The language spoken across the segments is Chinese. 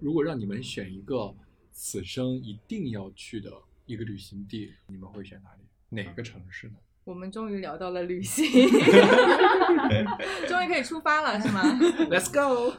如果让你们选一个此生一定要去的一个旅行地，你们会选哪里？哪个城市呢？我们终于聊到了旅行，终于可以出发了，是吗？Let's go。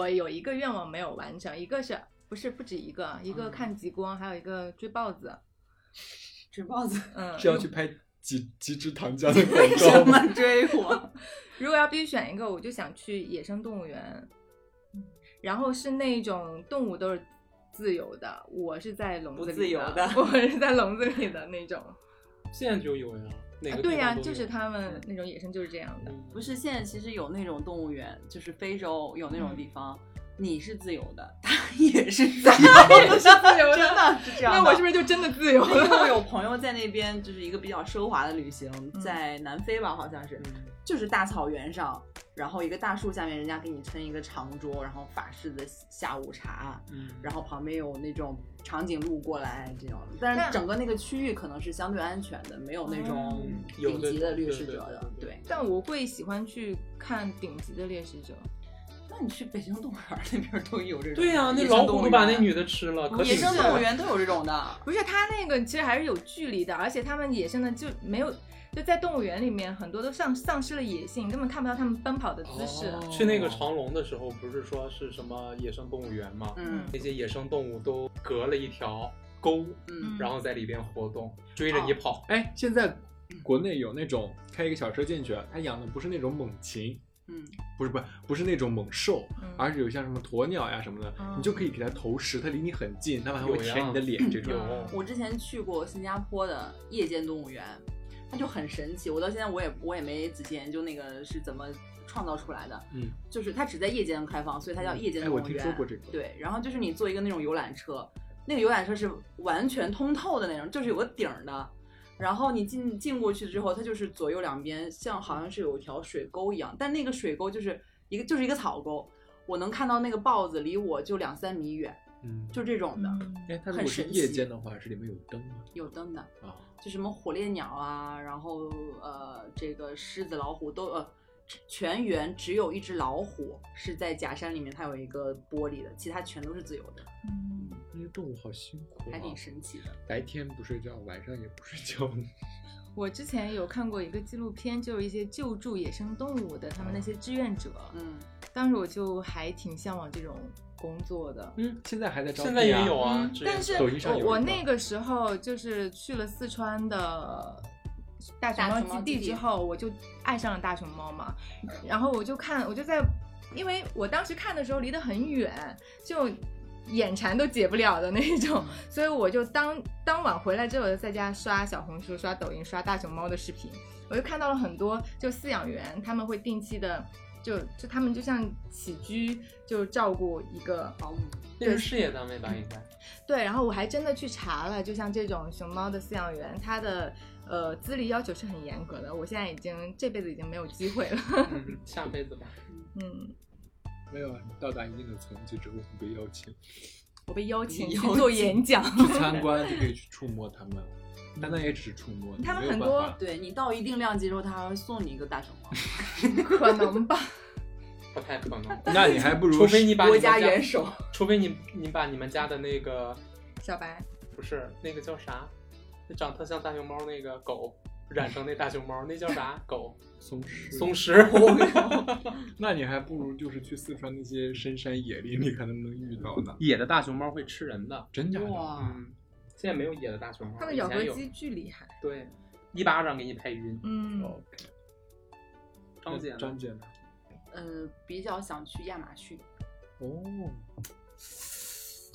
我有一个愿望没有完成，一个是不是不止一个，一个嗯看极光，还有一个追豹子。追豹子，嗯，是要去拍极极致糖浆的广为告什吗？么追我？如果要必须选一个，我就想去野生动物园，然后是那种动物都是自由的，我是在笼子里不自由的我是在笼子里的那种。现在就有呀，哪个啊对呀、呀、就是他们那种野生就是这样的。嗯不是，现在其实有那种动物园，就是非洲有那种地方，你是自由的，他 也是自由的，是自由的真的 是这样。那我是不是就真的自由因为了？我有朋友在那边，就是一个比较奢华的旅行，在南非吧，好像是，嗯就是大草原上，然后一个大树下面，人家给你撑一个长桌，然后法式的下午茶，嗯，然后旁边有那种长颈鹿过来这种，但是整个那个区域可能是相对安全的，没有那种顶级的掠食者的。对对对，但我会喜欢去看顶级的猎食者。那你去北京动物园那边都有这种。对呀、那老虎把那女的吃了，可野生动物园都有这种的。不是，它那个其实还是有距离的，而且它们野生的就没有，就在动物园里面很多都丧丧失了野性，根本看不到它们奔跑的姿势。哦去那个长隆的时候，不是说是什么野生动物园吗？嗯那些野生动物都隔了一条沟，嗯，然后在里边活动，追着你跑。哎，现在国内有那种开一个小车进去，它养的不是那种猛禽，嗯，不是不是不是那种猛兽，嗯而是有像什么鸵鸟呀什么的，哦你就可以给它投食，它离你很近，它把它会舔你的脸这种。有我之前去过新加坡的夜间动物园，它就很神奇。我到现在我也我也没仔细研究那个是怎么创造出来的。嗯，就是它只在夜间开放，所以它叫夜间哎，我听动物园。说过这个。对，然后就是你坐一个那种游览车，那个游览车是完全通透的那种，就是有个顶儿的。然后你进进过去之后，它就是左右两边像好像是有一条水沟一样，但那个水沟就是一个就是一个草沟，我能看到那个豹子离我就两三米远，嗯，就这种的，嗯哎，它如很果是神奇夜间的话，是里面有灯吗？有灯的。啊，就什么火烈鸟啊，然后呃，这个狮子、老虎都呃，全员只有一只老虎是在假山里面，它有一个玻璃的，其他全都是自由的，嗯那些动物好辛苦啊，还挺神奇的。白天不睡觉，晚上也不睡觉。我之前有看过一个纪录片，就是一些救助野生动物的他们那些志愿者，嗯，当时我就还挺向往这种工作的。嗯，现在还在招、现在也有。啊嗯，但是者抖音上有我我那个时候就是去了四川的大熊猫基地地之后，我就爱上了大熊猫嘛，然后我就看，我就在，因为我当时看的时候离得很远，就眼馋都解不了的那种，所以我就当当晚回来之后，我就在家刷小红书、刷抖音、刷大熊猫的视频，我就看到了很多就饲养员他们会定期的。就就他们就像起居就照顾一个保姆，那是事业单位吧？应该。对，然后我还真的去查了，就像这种熊猫的饲养员，他的呃资历要求是很严格的。我现在已经这辈子已经没有机会了。嗯，下辈子吧。嗯，没有啊，你到达一定的层级之后会被邀请我被邀请去做演讲。去参观，就可以去触摸它们，但那也只是触摸，他们很多对你到一定量级之后，他还会送你一个大熊猫，可能吧。不太可能，那你还不如除非你把你国们家家元首。除非你你把你们家的那个小白，不是那个叫啥，那长特像大熊猫那个狗染成那大熊猫，那叫啥狗？松狮松狮。那你还不如就是去四川那些深山野林，你看能不能遇到呢。野的大熊猫会吃人的。真假的？哇，嗯，现在没有野的大熊猫，他们咬合肌巨厉害。对，一巴掌给你拍晕。嗯，哦，张姐，张姐呢？呃，比较想去亚马逊，哦，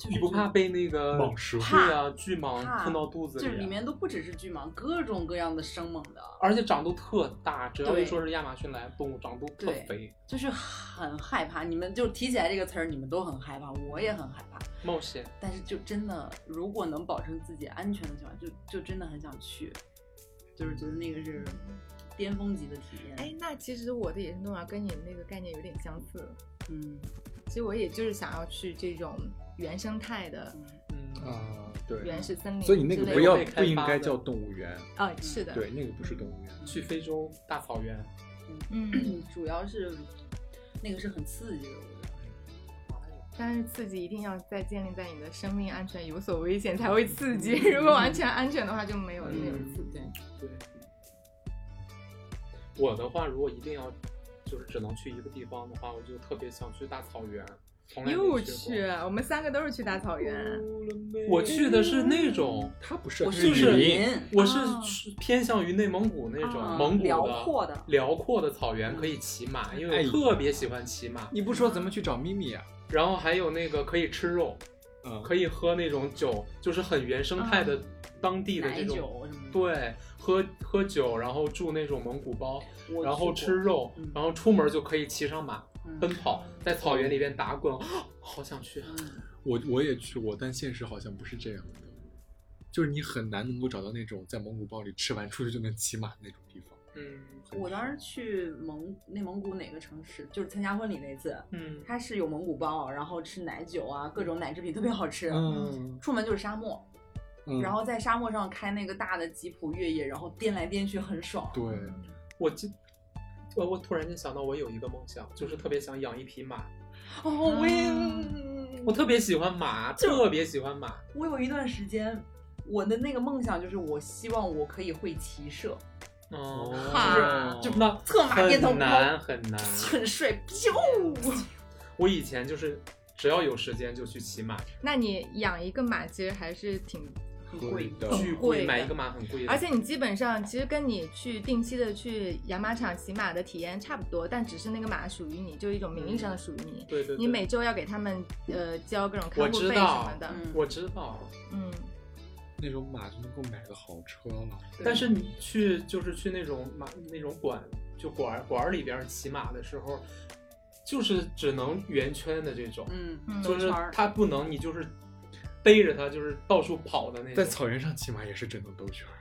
你不怕被那个蟒蛇对啊，巨蟒怕吞到肚子里啊？就是里面都不只是巨蟒，各种各样的生猛的，而且长都特大，只要一说是亚马逊来动物，长都特肥，就是很害怕。你们就提起来这个词儿，你们都很害怕，我也很害怕。冒险。但是就真的，如果能保证自己安全的情况下，就就真的很想去。就是觉得那个是巅峰级的体验。哎，那其实我的野生动物园跟你那个概念有点相似。嗯其实我也就是想要去这种原生态的嗯，嗯，啊，对，原始森林之所以，你那个不要不应该叫动物园，啊，是的，对，那个不是动物园。去非洲大草原，嗯，主要是那个是很刺激的，我觉得。但是刺激一定要在建立在你的生命安全有所危险才会刺激，如果完全安全的话就没有那种刺激。对。我的话，如果一定要就是只能去一个地方的话，我就特别想去大草原，又去我们三个都是去大草原。我去的是那种，它不是就是我是哦偏向于内蒙古那种哦蒙古的辽阔的。辽阔的草原，可以骑马，因为我特别喜欢骑马。你不说怎么去找咪咪啊？然后还有那个可以吃肉，嗯，可以喝那种酒，就是很原生态的当地的这种。对，喝喝酒，然后住那种蒙古包，然后吃肉嗯，然后出门就可以骑上马。嗯奔跑，在草原里边打滚，好想去。嗯我我也去过，但现实好像不是这样的，就是你很难能够找到那种在蒙古包里吃完出去就能骑马的那种地方。嗯我当时去蒙内蒙古哪个城市，就是参加婚礼那次，嗯，它是有蒙古包，然后吃奶酒啊，各种奶制品特别好吃。嗯，出门就是沙漠，嗯然后在沙漠上开那个大的吉普越野，然后颠来颠去，很爽。对，我记，我我突然间想到，我有一个梦想，就是特别想养一匹马。哦，我也，我特别喜欢马，特别喜欢马。我有一段时间，我的那个梦想就是我希望我可以会骑射，哦，哈就那策马变头很难很难。很帅，咻！我以前就是只要有时间就去骑马，那你养一个马其实还是挺，很贵的巨贵的买一个马很贵的，而且你基本上其实跟你去定期的去养马场骑马的体验差不多，但只是那个马属于你，就一种名义上的属于你。对对对，你每周要给他们呃交各种我看护费什知道么的，嗯我知道，嗯，那种马就能够买个好车了。但是你去就是去那种马那种馆就馆馆里边骑马的时候，就是只能圆圈的这种，嗯嗯就是它不能你就是背着它就是到处跑的那种。在草原上骑马也是只能兜圈儿。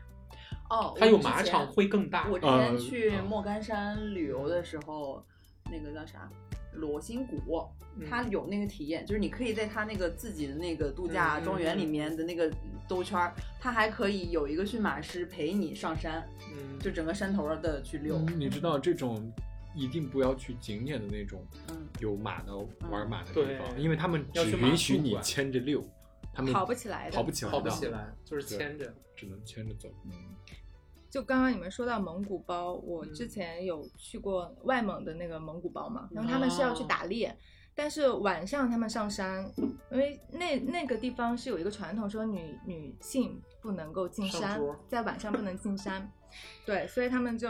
哦，它有马场会更大。我之呃前去呃莫干山旅游的时候，那个叫啥？罗心谷，嗯它有那个体验，就是你可以在它那个自己的那个度假嗯庄园里面的那个兜圈儿，它还可以有一个驯马师陪你上山，嗯，就整个山头的去溜。嗯你知道这种一定不要去景点的那种嗯，有马的玩马的地对方，因为他们只要去马允许你牵着溜，他们跑不起来的。跑不起来，跑不起来，就是牵着。只能牵着走。嗯。就刚刚你们说到蒙古包，我嗯之前有去过外蒙的那个蒙古包嘛，然后他们是要去哦打猎，但是晚上他们上山，因为那那个地方是有一个传统，说女女性不能够进山，在晚上不能进山，对，所以他们就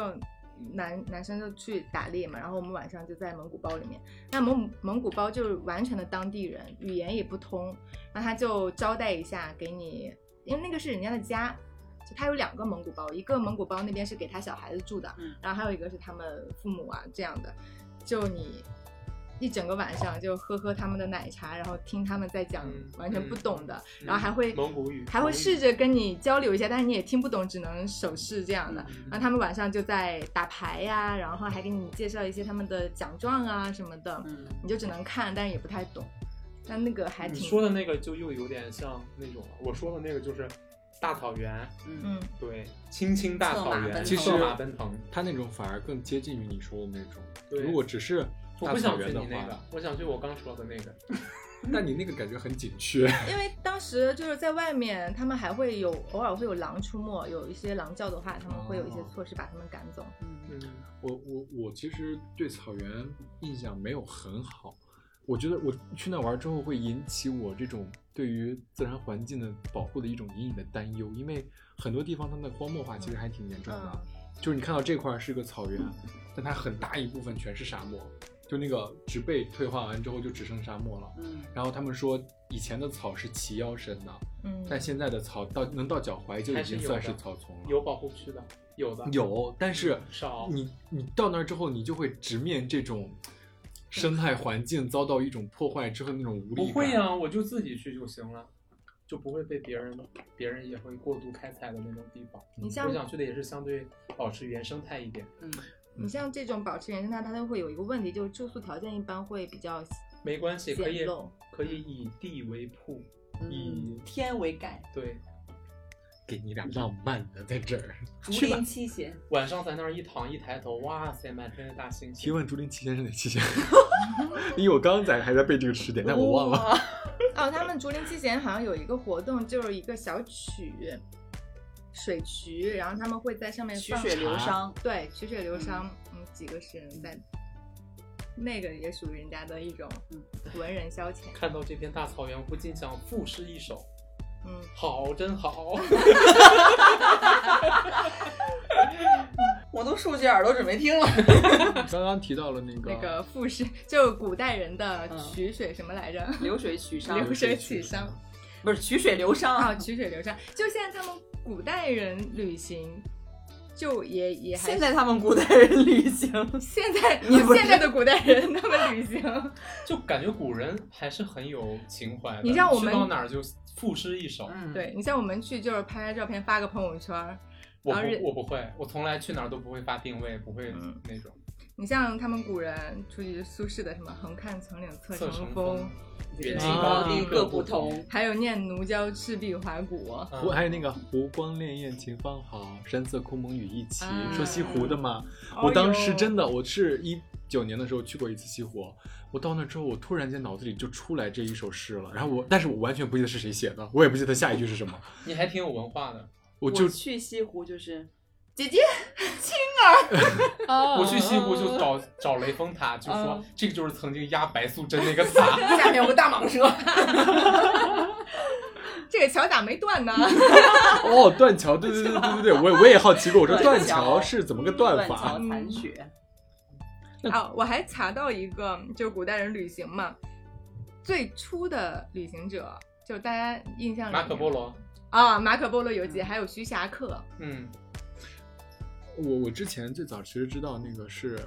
男男生就去打猎嘛，然后我们晚上就在蒙古包里面。那蒙蒙古包就是完全的当地人，语言也不通，然后他就招待一下给你，因为那个是人家的家。就他有两个蒙古包，一个蒙古包那边是给他小孩子住的，嗯然后还有一个是他们父母啊这样的。就你一整个晚上就喝喝他们的奶茶，然后听他们在讲嗯完全不懂的，嗯然后还会蒙古语还会试着跟你交流一下，但是你也听不懂，只能手势这样的。嗯然后他们晚上就在打牌呀，然后还给你介绍一些他们的奖状啊什么的，嗯，你就只能看，但是也不太懂。但那个还你挺说的那个就又有点像那种了，我说的那个就是大草原，嗯嗯对，青青大草原，策马奔其实策马奔腾。他那种反而更接近于你说的那种。对如果只是大我不想去你那个，我想去我刚说的那个。那你那个感觉很紧缺。因为当时就是在外面，他们还会有偶尔会有狼出没，有一些狼叫的话，他们会有一些哦措施把他们赶走。嗯嗯，我我我其实对草原印象没有很好，我觉得我去那玩之后会引起我这种对于自然环境的保护的一种隐隐的担忧，因为很多地方它的荒漠化其实还挺严重的，嗯就是你看到这块儿是个草原，但它很大一部分全是沙漠，就那个植被退化完之后就只剩沙漠了。嗯然后他们说以前的草是齐腰深的，嗯，但现在的草到能到脚踝就已经算是草丛了。有保护区的，有的有，但是少你你到那儿之后，你就会直面这种生态环境遭到一种破坏之后那种无力感。不会呀、我就自己去就行了。就不会被别人别人也会过度开采的那种地方。你像我想去的也是相对保持原生态一点，嗯，你像这种保持原生态，它都会有一个问题，就是住宿条件一般会比较没关系，可以可以以地为铺，以嗯，天为盖，对，给你俩浪漫的在这儿。竹林七贤，晚上在那儿一躺一抬头，哇塞，满天的大星星。提问竹林七贤是哪七贤？因为我刚才还在背这个词典，但我忘了。哦，他们竹林七贤好像有一个活动，就是一个小曲，水渠，然后他们会在上面放曲水流觞，对，曲水流觞，嗯，几个诗人在，那个也属于人家的一种嗯文人消遣，看到这片大草原，不禁想赋诗一首，嗯，好，真好。我都竖起耳朵准备听了。刚刚提到了那个那个赋诗，就古代人的嗯曲水什么来着？流水曲觞，流水曲觞不是曲水流觞啊，曲水流觞，就现在他们古代人旅行，就也也还现在他们古代人旅行，现在你现在的古代人他们旅行，就感觉古人还是很有情怀的。你像我们去到哪儿就赋诗一首。嗯，对你像我们去就是拍拍照片发个朋友圈，我我不会，我从来去哪儿都不会发定位，不会嗯那种。你像他们古人出去苏轼的什么“横看成岭侧侧成成峰峰，远远近高低各不同。”，还有念“奴娇赤壁怀古嗯湖，还有那个湖光潋滟晴方好，山色空蒙雨亦奇。啊说西湖的嘛，”。哦我当时真的的，我是一九年的时候去过一次西湖，我到那之后，我突然间脑子里就出来这一首诗了，然后我，但是我完全不记得是谁写的，我也不记得下一句是什么，你还挺有文化的。我就我去西湖就是姐姐，青儿我去西湖就找找雷峰塔，就说嗯。这个就是曾经压白素贞那个塔。下面有个大蟒蛇。这个桥咋没断呢？哦，断桥，对对对对对对，我也我也好奇过，我说断断桥桥是怎么个断断桥法？残雪，啊，我还查到一个，就是古代人旅行嘛，最初的旅行者，就大家印象里马可波罗，啊，马可波罗游记，还有徐霞客，嗯，我我之前最早其实知道那个是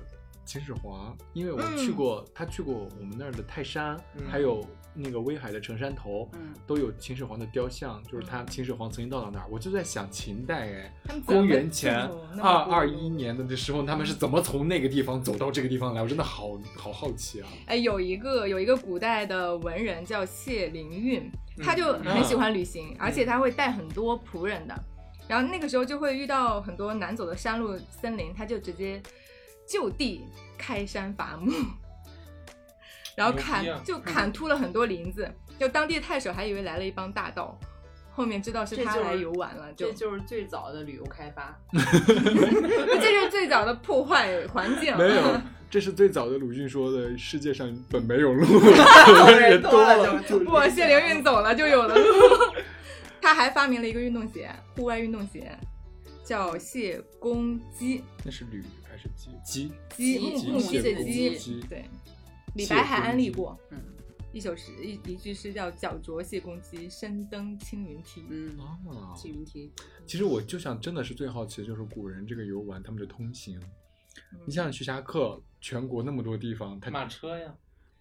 秦始皇，因为我嗯去过，他去过我们那儿的泰山，嗯还有那个威海的城山头，嗯，都有秦始皇的雕像，就是他秦始皇曾经到了那儿。我就在想秦代哎，公元前二二一年的的时候，他们是怎么从那个地方走到这个地方来？我真的好好好奇啊！哎，有一个有一个古代的文人叫谢灵运，他就嗯很喜欢旅行，而且他会带很多仆人的。然后那个时候就会遇到很多难走的山路、森林，他就直接就地开山伐木，然后砍、啊就砍秃了很多林子，就当地太守还以为来了一帮大盗，后面知道是他来游玩了，就这就是最早的旅游开发。这是最早的破坏环境。没有，这是最早的鲁迅说的，世界上本没有路，人人多了不，谢灵运走了就有了路。他还发明了一个运动鞋，户外运动鞋，叫谢公屐，那是驴还是鸡？鸡？屐屐木木屐的屐屐，对。李白还安利过。嗯。一首诗，一一句诗叫“脚着谢公屐，身登青云梯。嗯，啊，青云梯，其实我就想，真的是最好奇的就是古人这个游玩他们的通行。嗯。你像徐霞客，全国那么多地方，他马车呀，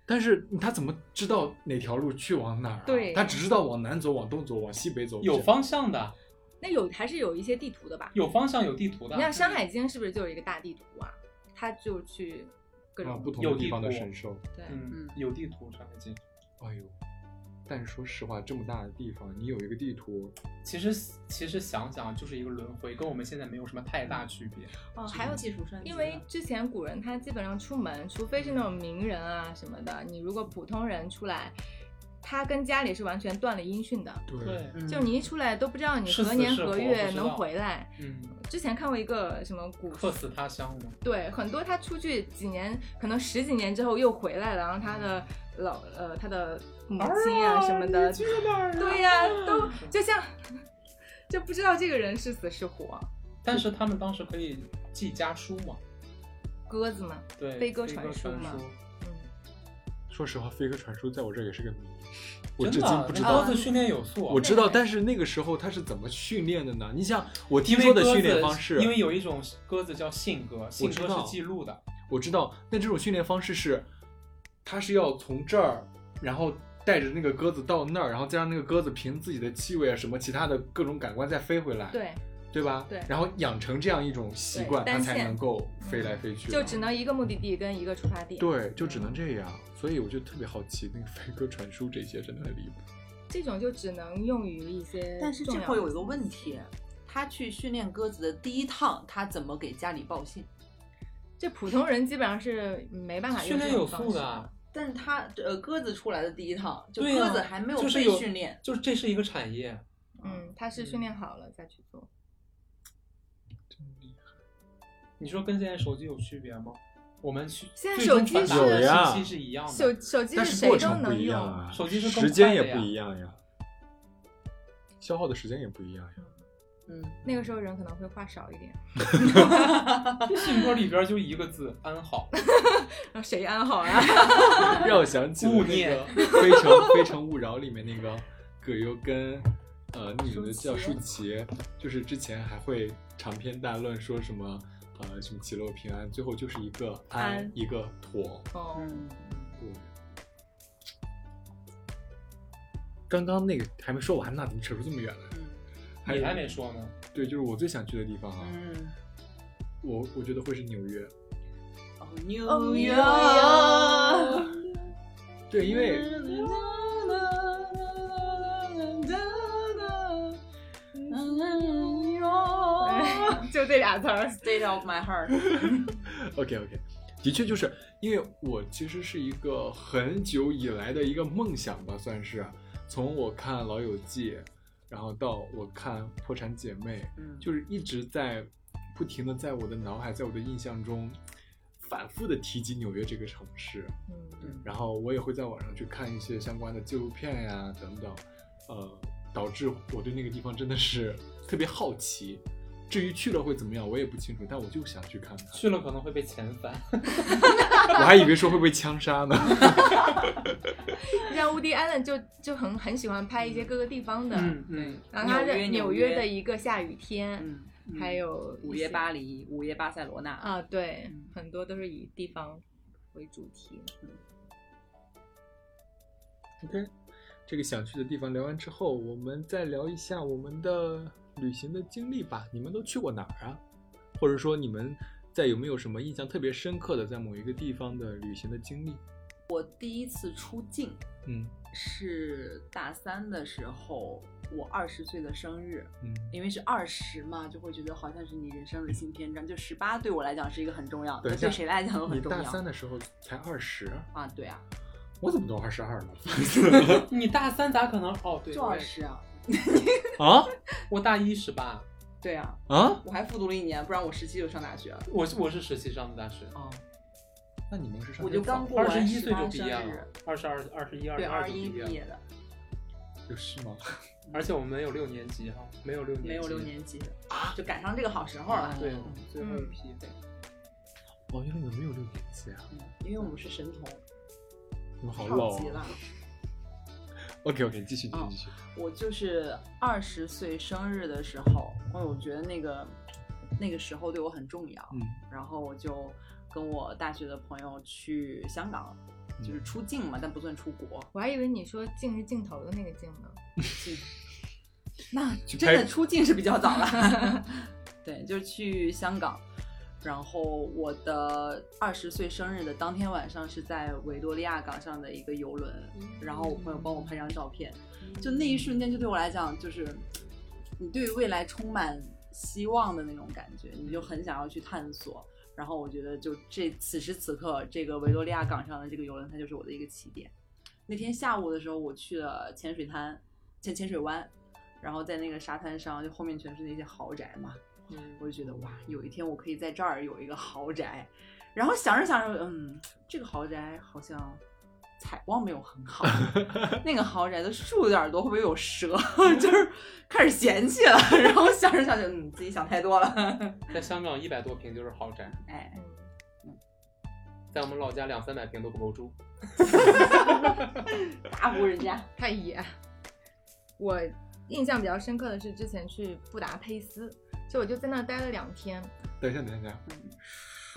但是他怎么知道哪条路去往哪儿、啊？对他只知道往南走、往东走、往西北走。有方向的，”。那有还是有一些地图的吧？有方向有地图的你。像《山海经》是不是就有一个大地图啊？他就去各啊，种不同地的地方的神兽。对，嗯嗯，有地图山海经。哎呦，但是说实话，这么大的地方，你有一个地图，其实其实想想就是一个轮回，跟我们现在没有什么太大区别。哦，还有技术升级，因为之前古人他基本上出门，除非是那种名人啊什么的，你如果普通人出来，他跟家里是完全断了音讯的。对，嗯就你一出来都不知道你何年何月能回来。嗯，之前看过一个什么古客死他乡嘛。对，很多他出去几年，可能十几年之后又回来了，然后他的老呃他的母亲啊什么的，对呀、都就像就不知道这个人是死是活，但是他们当时可以寄家书嘛，鸽子嘛，对，飞鸽传传书嘛嗯，说实话，飞鸽传书在我这也是个谜，我至真的今不知道。鸽子训练有素啊。我知道，但是那个时候它是怎么训练的呢？你想，我听说的训练方式，因为有一种鸽子叫信鸽，信鸽是记录的。我知道，那这种训练方式是，它是要从这儿，然后带着那个鸽子到那儿，然后再让那个鸽子凭自己的气味啊什么其他的各种感官再飞回来，对，对吧？对然后养成这样一种习惯，它才能够飞来飞去的。就只能一个目的地跟一个出发地。，对，就只能这样。所以我就特别好奇，那个飞鸽传书这些真的很离谱。这种就只能用于一些但是这会有一个问题，他去训练鸽子的第一趟，他怎么给家里报信？这普通人基本上是没办法用训练有素的啊，但是他呃鸽子出来的第一趟，就鸽子还没有被训练，就是这是一个产业。嗯，他是训练好了再去做。真厉害你说跟现在手机有区别吗？我们去现在手机是有呀信息是一样的。手手机但是是谁都过程不能用，一样啊，手机是更时间也快的呀不一样呀，消耗的时间也不一样呀。嗯，那个时候人可能会话少一点。这信鸽里边就一个字“安好然 后谁安好呀？让我想起了那个《非诚非诚勿扰》里面那个葛优跟呃那女的叫舒淇，就是之前还会长篇大论说什么呃什么极乐平安，最后就是一个安安一个妥。哦。刚刚那个还没说完呢，怎么扯出这么远来？嗯”，还你还没说呢。对，就是我最想去的地方啊，嗯，我我觉得会是纽约。纽约，对，因为就这俩词儿。State of my heart，OK OK，的确就是因为我其实是一个很久以来的一个梦想吧，算是从我看《老友记》，然后到我看《破产姐妹》，嗯，就是一直在不停的在我的脑海，在我的印象中反复的提及纽约这个城市，嗯，然后我也会在网上去看一些相关的纪录片呀等等，呃，导致我对那个地方真的是特别好奇。至于去了会怎么样，我也不清楚，但我就想去看看。去了可能会被遣返。我还以为说会被枪杀呢。像乌迪安伦就就很很喜欢拍一些各个地方的，嗯嗯，然后他的纽约纽约约的一个下雨天，嗯，还有午夜巴黎，午夜巴塞罗那，啊，对嗯，很多都是以地方为主题。OK，这个想去的地方聊完之后，我们再聊一下我们的旅行的经历吧。你们都去过哪儿啊？或者说你们在有没有什么印象特别深刻的在某一个地方的旅行的经历？我第一次出境嗯是大三的时候，我二十岁的生日，嗯因为是二十嘛，就会觉得好像是你人生的新篇章。就十八对我来讲是一个很重要的，对谁来讲都很重要你大三的时候才二十，啊。对啊，我怎么都二十二了？你大三咋可能？哦，对，就二十啊。啊我大一十八，对啊，啊？我还复读了一年，不然我十七就上大学了。我是我是十七上的大学，啊，那你们是上我就刚过完二十一岁就毕业生日了，二十二、二十一、二对，十二就二十一毕业了。有事吗？而且我们没有六年级哈，没有六年级，没有六年级啊，就赶上这个好时候了。对嗯，最后一批。对哦，原来你们没有六年级啊！嗯因为我们是神童，你们好老级了啊。。OK OK，继续继续哦继续。我就是二十岁生日的时候，因为我觉得那个那个时候对我很重要，嗯然后我就跟我大学的朋友去香港，嗯就是出境嘛，但不算出国。我还以为你说镜是镜头的那个镜呢。那真的出境是比较早了，对，就是去香港。然后我的二十岁生日的当天晚上是在维多利亚港上的一个游轮，然后我朋友帮我拍张照片，就那一瞬间就对我来讲，就是你对未来充满希望的那种感觉，你就很想要去探索。然后我觉得，就这此时此刻，这个维多利亚港上的这个游轮，它就是我的一个起点。那天下午的时候，我去了浅水滩、浅浅水湾，然后在那个沙滩上，就后面全是那些豪宅嘛，嗯，我就觉得哇，有一天我可以在这儿有一个豪宅。然后想着想着，嗯，这个豪宅好像采光没有很好，那个豪宅的树有点多，会不会有蛇？就是开始嫌弃了。然后想着想着，嗯，自己想太多了。在香港一百多平就是豪宅，哎，嗯，在我们老家两三百平都不够住。大户人家，太野。我印象比较深刻的是之前去布达佩斯，就我就在那待了两天。等一下，等一下，嗯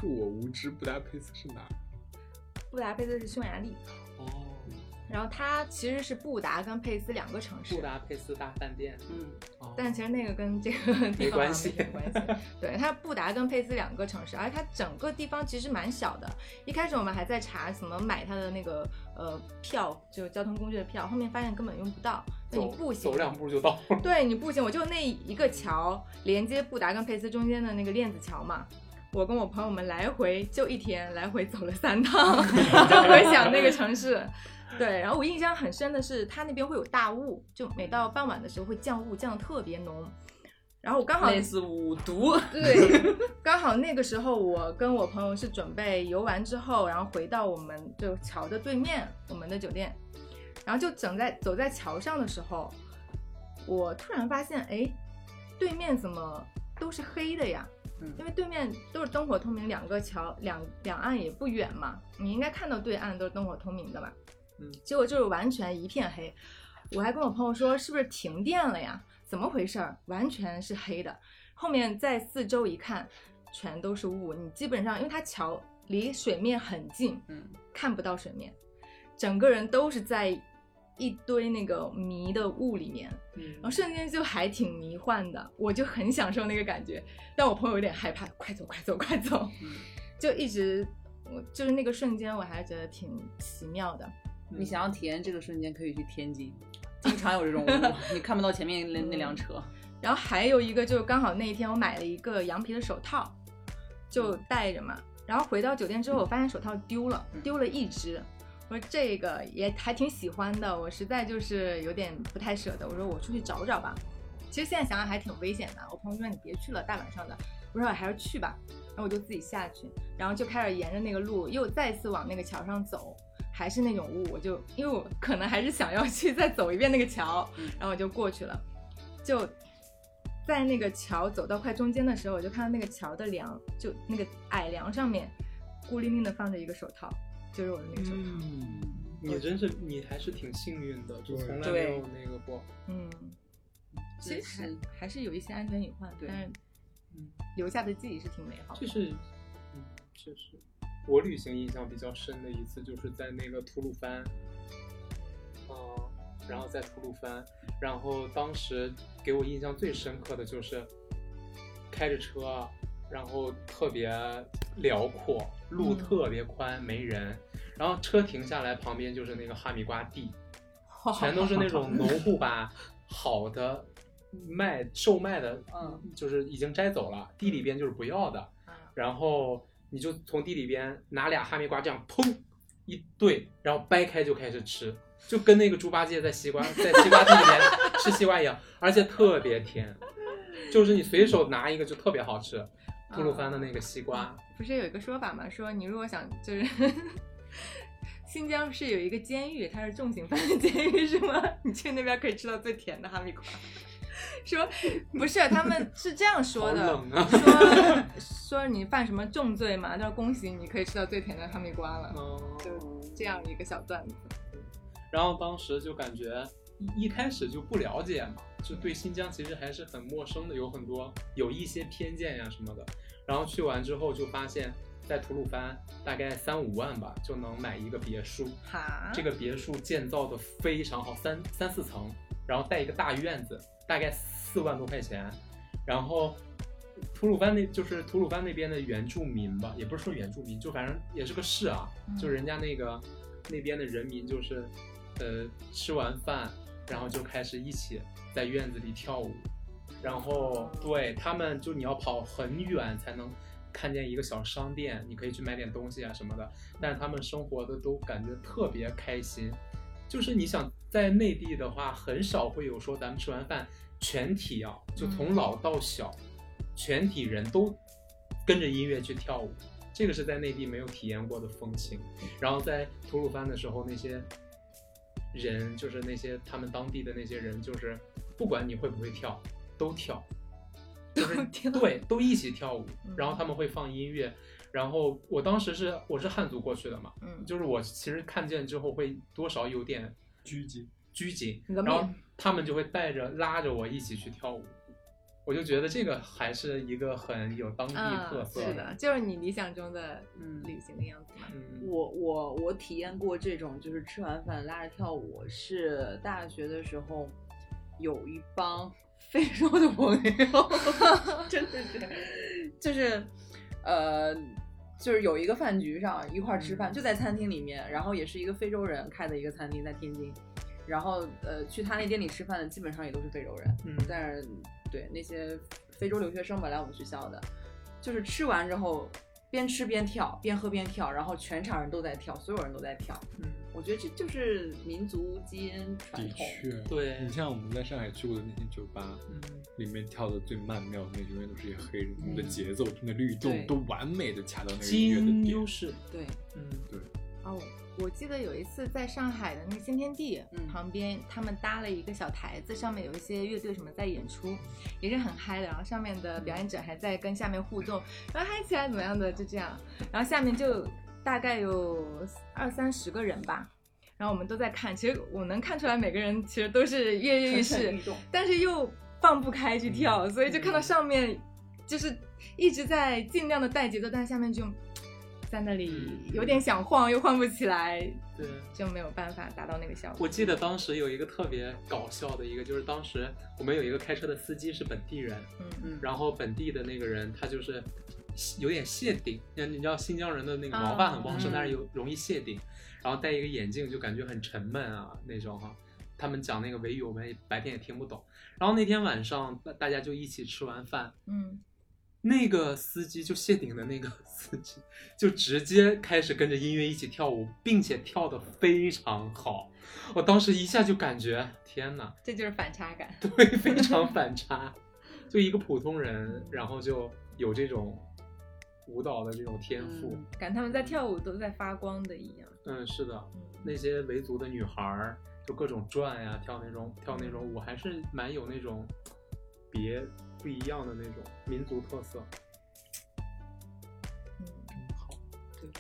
恕我无知，布达佩斯是哪儿？布达佩斯是匈牙利，哦，然后它其实是布达跟佩斯两个城市布，达佩斯大饭店，嗯，哦但其实那个跟这个地方没关系没什么关系。对，它布达跟佩斯两个城市，而它整个地方其实蛮小的。一开始我们还在查怎么买它的那个呃票，就交通工具的票，后面发现根本用不到。那你步行走两步就到。对你步行，我就那一个桥连接布达跟佩斯中间的那个链子桥嘛。我跟我朋友们来回就一天，来回走了三趟，就回想那个城市。对，然后我印象很深的是，它那边会有大雾，就每到傍晚的时候会降雾，降的特别浓。然后我刚好类似五毒，对，刚好那个时候我跟我朋友是准备游完之后，然后回到我们就桥的对面，我们的酒店，然后就整在走在桥上的时候，我突然发现，哎，对面怎么都是黑的呀？嗯因为对面都是灯火通明，两个桥两两岸也不远嘛，你应该看到对岸都是灯火通明的吧？嗯结果就是完全一片黑。我还跟我朋友说，是不是停电了呀？怎么回事儿？完全是黑的。后面在四周一看，全都是雾。你基本上，因为它桥离水面很近，嗯，看不到水面，整个人都是在一堆那个迷的雾里面，嗯然后瞬间就还挺迷幻的，我就很享受那个感觉。但我朋友有点害怕，快走快走快走，嗯就一直我就是那个瞬间，我还觉得挺奇妙的。你想要体验这个瞬间，可以去天津，经常有这种雾，你看不到前面那那辆车。然后还有一个就是刚好那一天我买了一个羊皮的手套，就戴着嘛。然后回到酒店之后，我发现手套丢了，丢了一只。我说这个也还挺喜欢的，我实在就是有点不太舍得。我说我出去找找吧。其实现在想想还挺危险的。我朋友说你别去了，大晚上的。我说我还是去吧。然后我就自己下去，然后就开始沿着那个路又再次往那个桥上走，还是那种雾。我就因为我可能还是想要去再走一遍那个桥，然后我就过去了，就。在那个桥走到快中间的时候，我就看到那个桥的梁，就那个矮梁上面，孤零零的放着一个手套，就是我的那个手套。嗯，你真是你还是挺幸运的，就从来没有那个过。嗯，其实还是还是有一些安全隐患，对但是嗯，留下的记忆是挺美好的。就是，嗯，确实，我旅行印象比较深的一次就是在那个吐鲁番，嗯、然后在吐鲁番，然后当时给我印象最深刻的就是开着车，然后特别辽阔，路嗯。特别宽，没人，然后车停下来，旁边就是那个哈密瓜地，全都是那种农户把好的卖售卖的，嗯，就是已经摘走了，地里边就是不要的，啊然后你就从地里边拿俩哈密瓜这样砰一对，然后掰开就开始吃，就跟那个猪八戒在西瓜在西瓜地里面吃西瓜一样，而且特别甜，就是你随手拿一个就特别好吃。吐鲁番的那个西瓜，不是有一个说法吗？说你如果想就是。新疆是有一个监狱，它是重刑犯的监狱，是吗？你去那边可以吃到最甜的哈密瓜。说不是，他们是这样说的，啊说说你犯什么重罪嘛？他说恭喜你可以吃到最甜的哈密瓜了，嗯，就这样一个小段子。然后当时就感觉一一开始就不了解嘛，就对新疆其实还是很陌生的，有很多有一些偏见呀什么的。然后去完之后就发现，在吐鲁番大概三五万吧就能买一个别墅，哈，这个别墅建造的非常好，三三四层，然后带一个大院子，大概四万多块钱。然后吐鲁番那就是吐鲁番那边的原住民吧，也不是说原住民，就反正也是个市啊，嗯就人家那个那边的人民就是，呃，吃完饭然后就开始一起在院子里跳舞，然后对他们就你要跑很远才能看见一个小商店，你可以去买点东西啊什么的，但是他们生活的都感觉特别开心。就是你想在内地的话，很少会有说咱们吃完饭全体啊，就从老到小，全体人都跟着音乐去跳舞，这个是在内地没有体验过的风情。然后在吐鲁番的时候，那些人就是那些他们当地的那些人，就是不管你会不会跳，都跳，就是都跳对，都一起跳舞嗯。然后他们会放音乐，然后我当时是我是汉族过去的嘛，嗯，就是我其实看见之后会多少有点拘谨。拘谨，然后他们就会带着拉着我一起去跳舞，我我就觉得这个还是一个很有当地特嗯，色。是的，就是你理想中的嗯旅行的样子嘛。嗯，我我我体验过这种，就是吃完饭拉着跳舞，是大学的时候有一帮 非洲的朋友，真的是，就是呃，就是有一个饭局上一块儿吃饭，嗯。就在餐厅里面，然后也是一个非洲人开的一个餐厅在天津，然后呃去他那店里吃饭的基本上也都是非洲人，嗯。但是对那些非洲留学生吧来我们学校的，就是吃完之后边吃边跳，边喝边跳，然后全场人都在跳，所有人都在跳。嗯，我觉得这就是民族基因传的统。确，对你像我们在上海去过的那些酒吧，嗯里面跳的最曼妙的那永远都是一些黑人，他们的嗯节奏、他们的律动都完美的卡到那个音乐的点因优。势。对，嗯哦，我记得有一次在上海的那个新天地嗯旁边，他们搭了一个小台子，上面有一些乐队什么在演出，也是很嗨的。然后上面的表演者还在跟下面互动，然后嗨起来怎么样的，就这样。然后下面就大概有二三十个人吧，然后我们都在看。其实我能看出来，每个人其实都是跃跃欲试。但是又放不开去跳，所以就看到上面就是一直在尽量的带节奏，但是下面就在那里嗯有点想晃，又晃不起来，对。就没有办法达到那个效果。我记得当时有一个特别搞笑的一个，就是当时我们有一个开车的司机是本地人，嗯嗯，然后本地的那个人他就是有点谢顶，你你知道新疆人的那个毛发很旺盛，嗯但是有容易谢顶，然后戴一个眼镜就感觉很沉闷啊那种哈。他们讲那个维语，我们也白天也听不懂。然后那天晚上大大家就一起吃完饭，嗯，那个司机就谢顶的那个 司机，就直接开始跟着音乐一起跳舞，并且跳得非常好。我当时一下就感觉，天哪，这就是反差感。对，非常反差。就一个普通人，然后就有这种舞蹈的这种天赋。嗯感觉他们在跳舞都在发光的一样。嗯，是的，那些维族的女孩儿就各种转呀，跳那种跳那种舞，还是蛮有那种别不一样的那种民族特色。嗯，真好，对，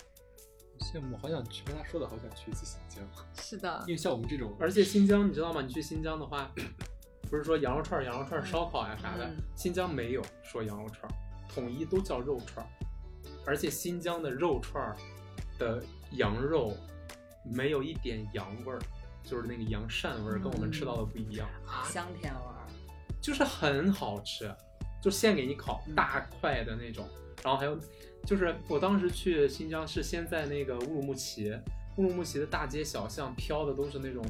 羡慕，好想去。被他说的，好想去一次新疆，是的因，为像我们这种，而且新疆，你知道吗？你去新疆的话，不是说羊肉串儿、羊肉串儿、烧烤呀啥的，嗯新疆没有说羊肉串儿，统一都叫肉串儿。而且新疆的肉串儿的羊肉没有一点羊味儿，就是那个羊膻味儿，跟我们吃到的不一样，香甜味儿。就是很好吃，就现给你烤嗯大块的那种。然后还有，就是我当时去新疆是先在那个乌鲁木齐，乌鲁木齐的大街小巷飘的都是那种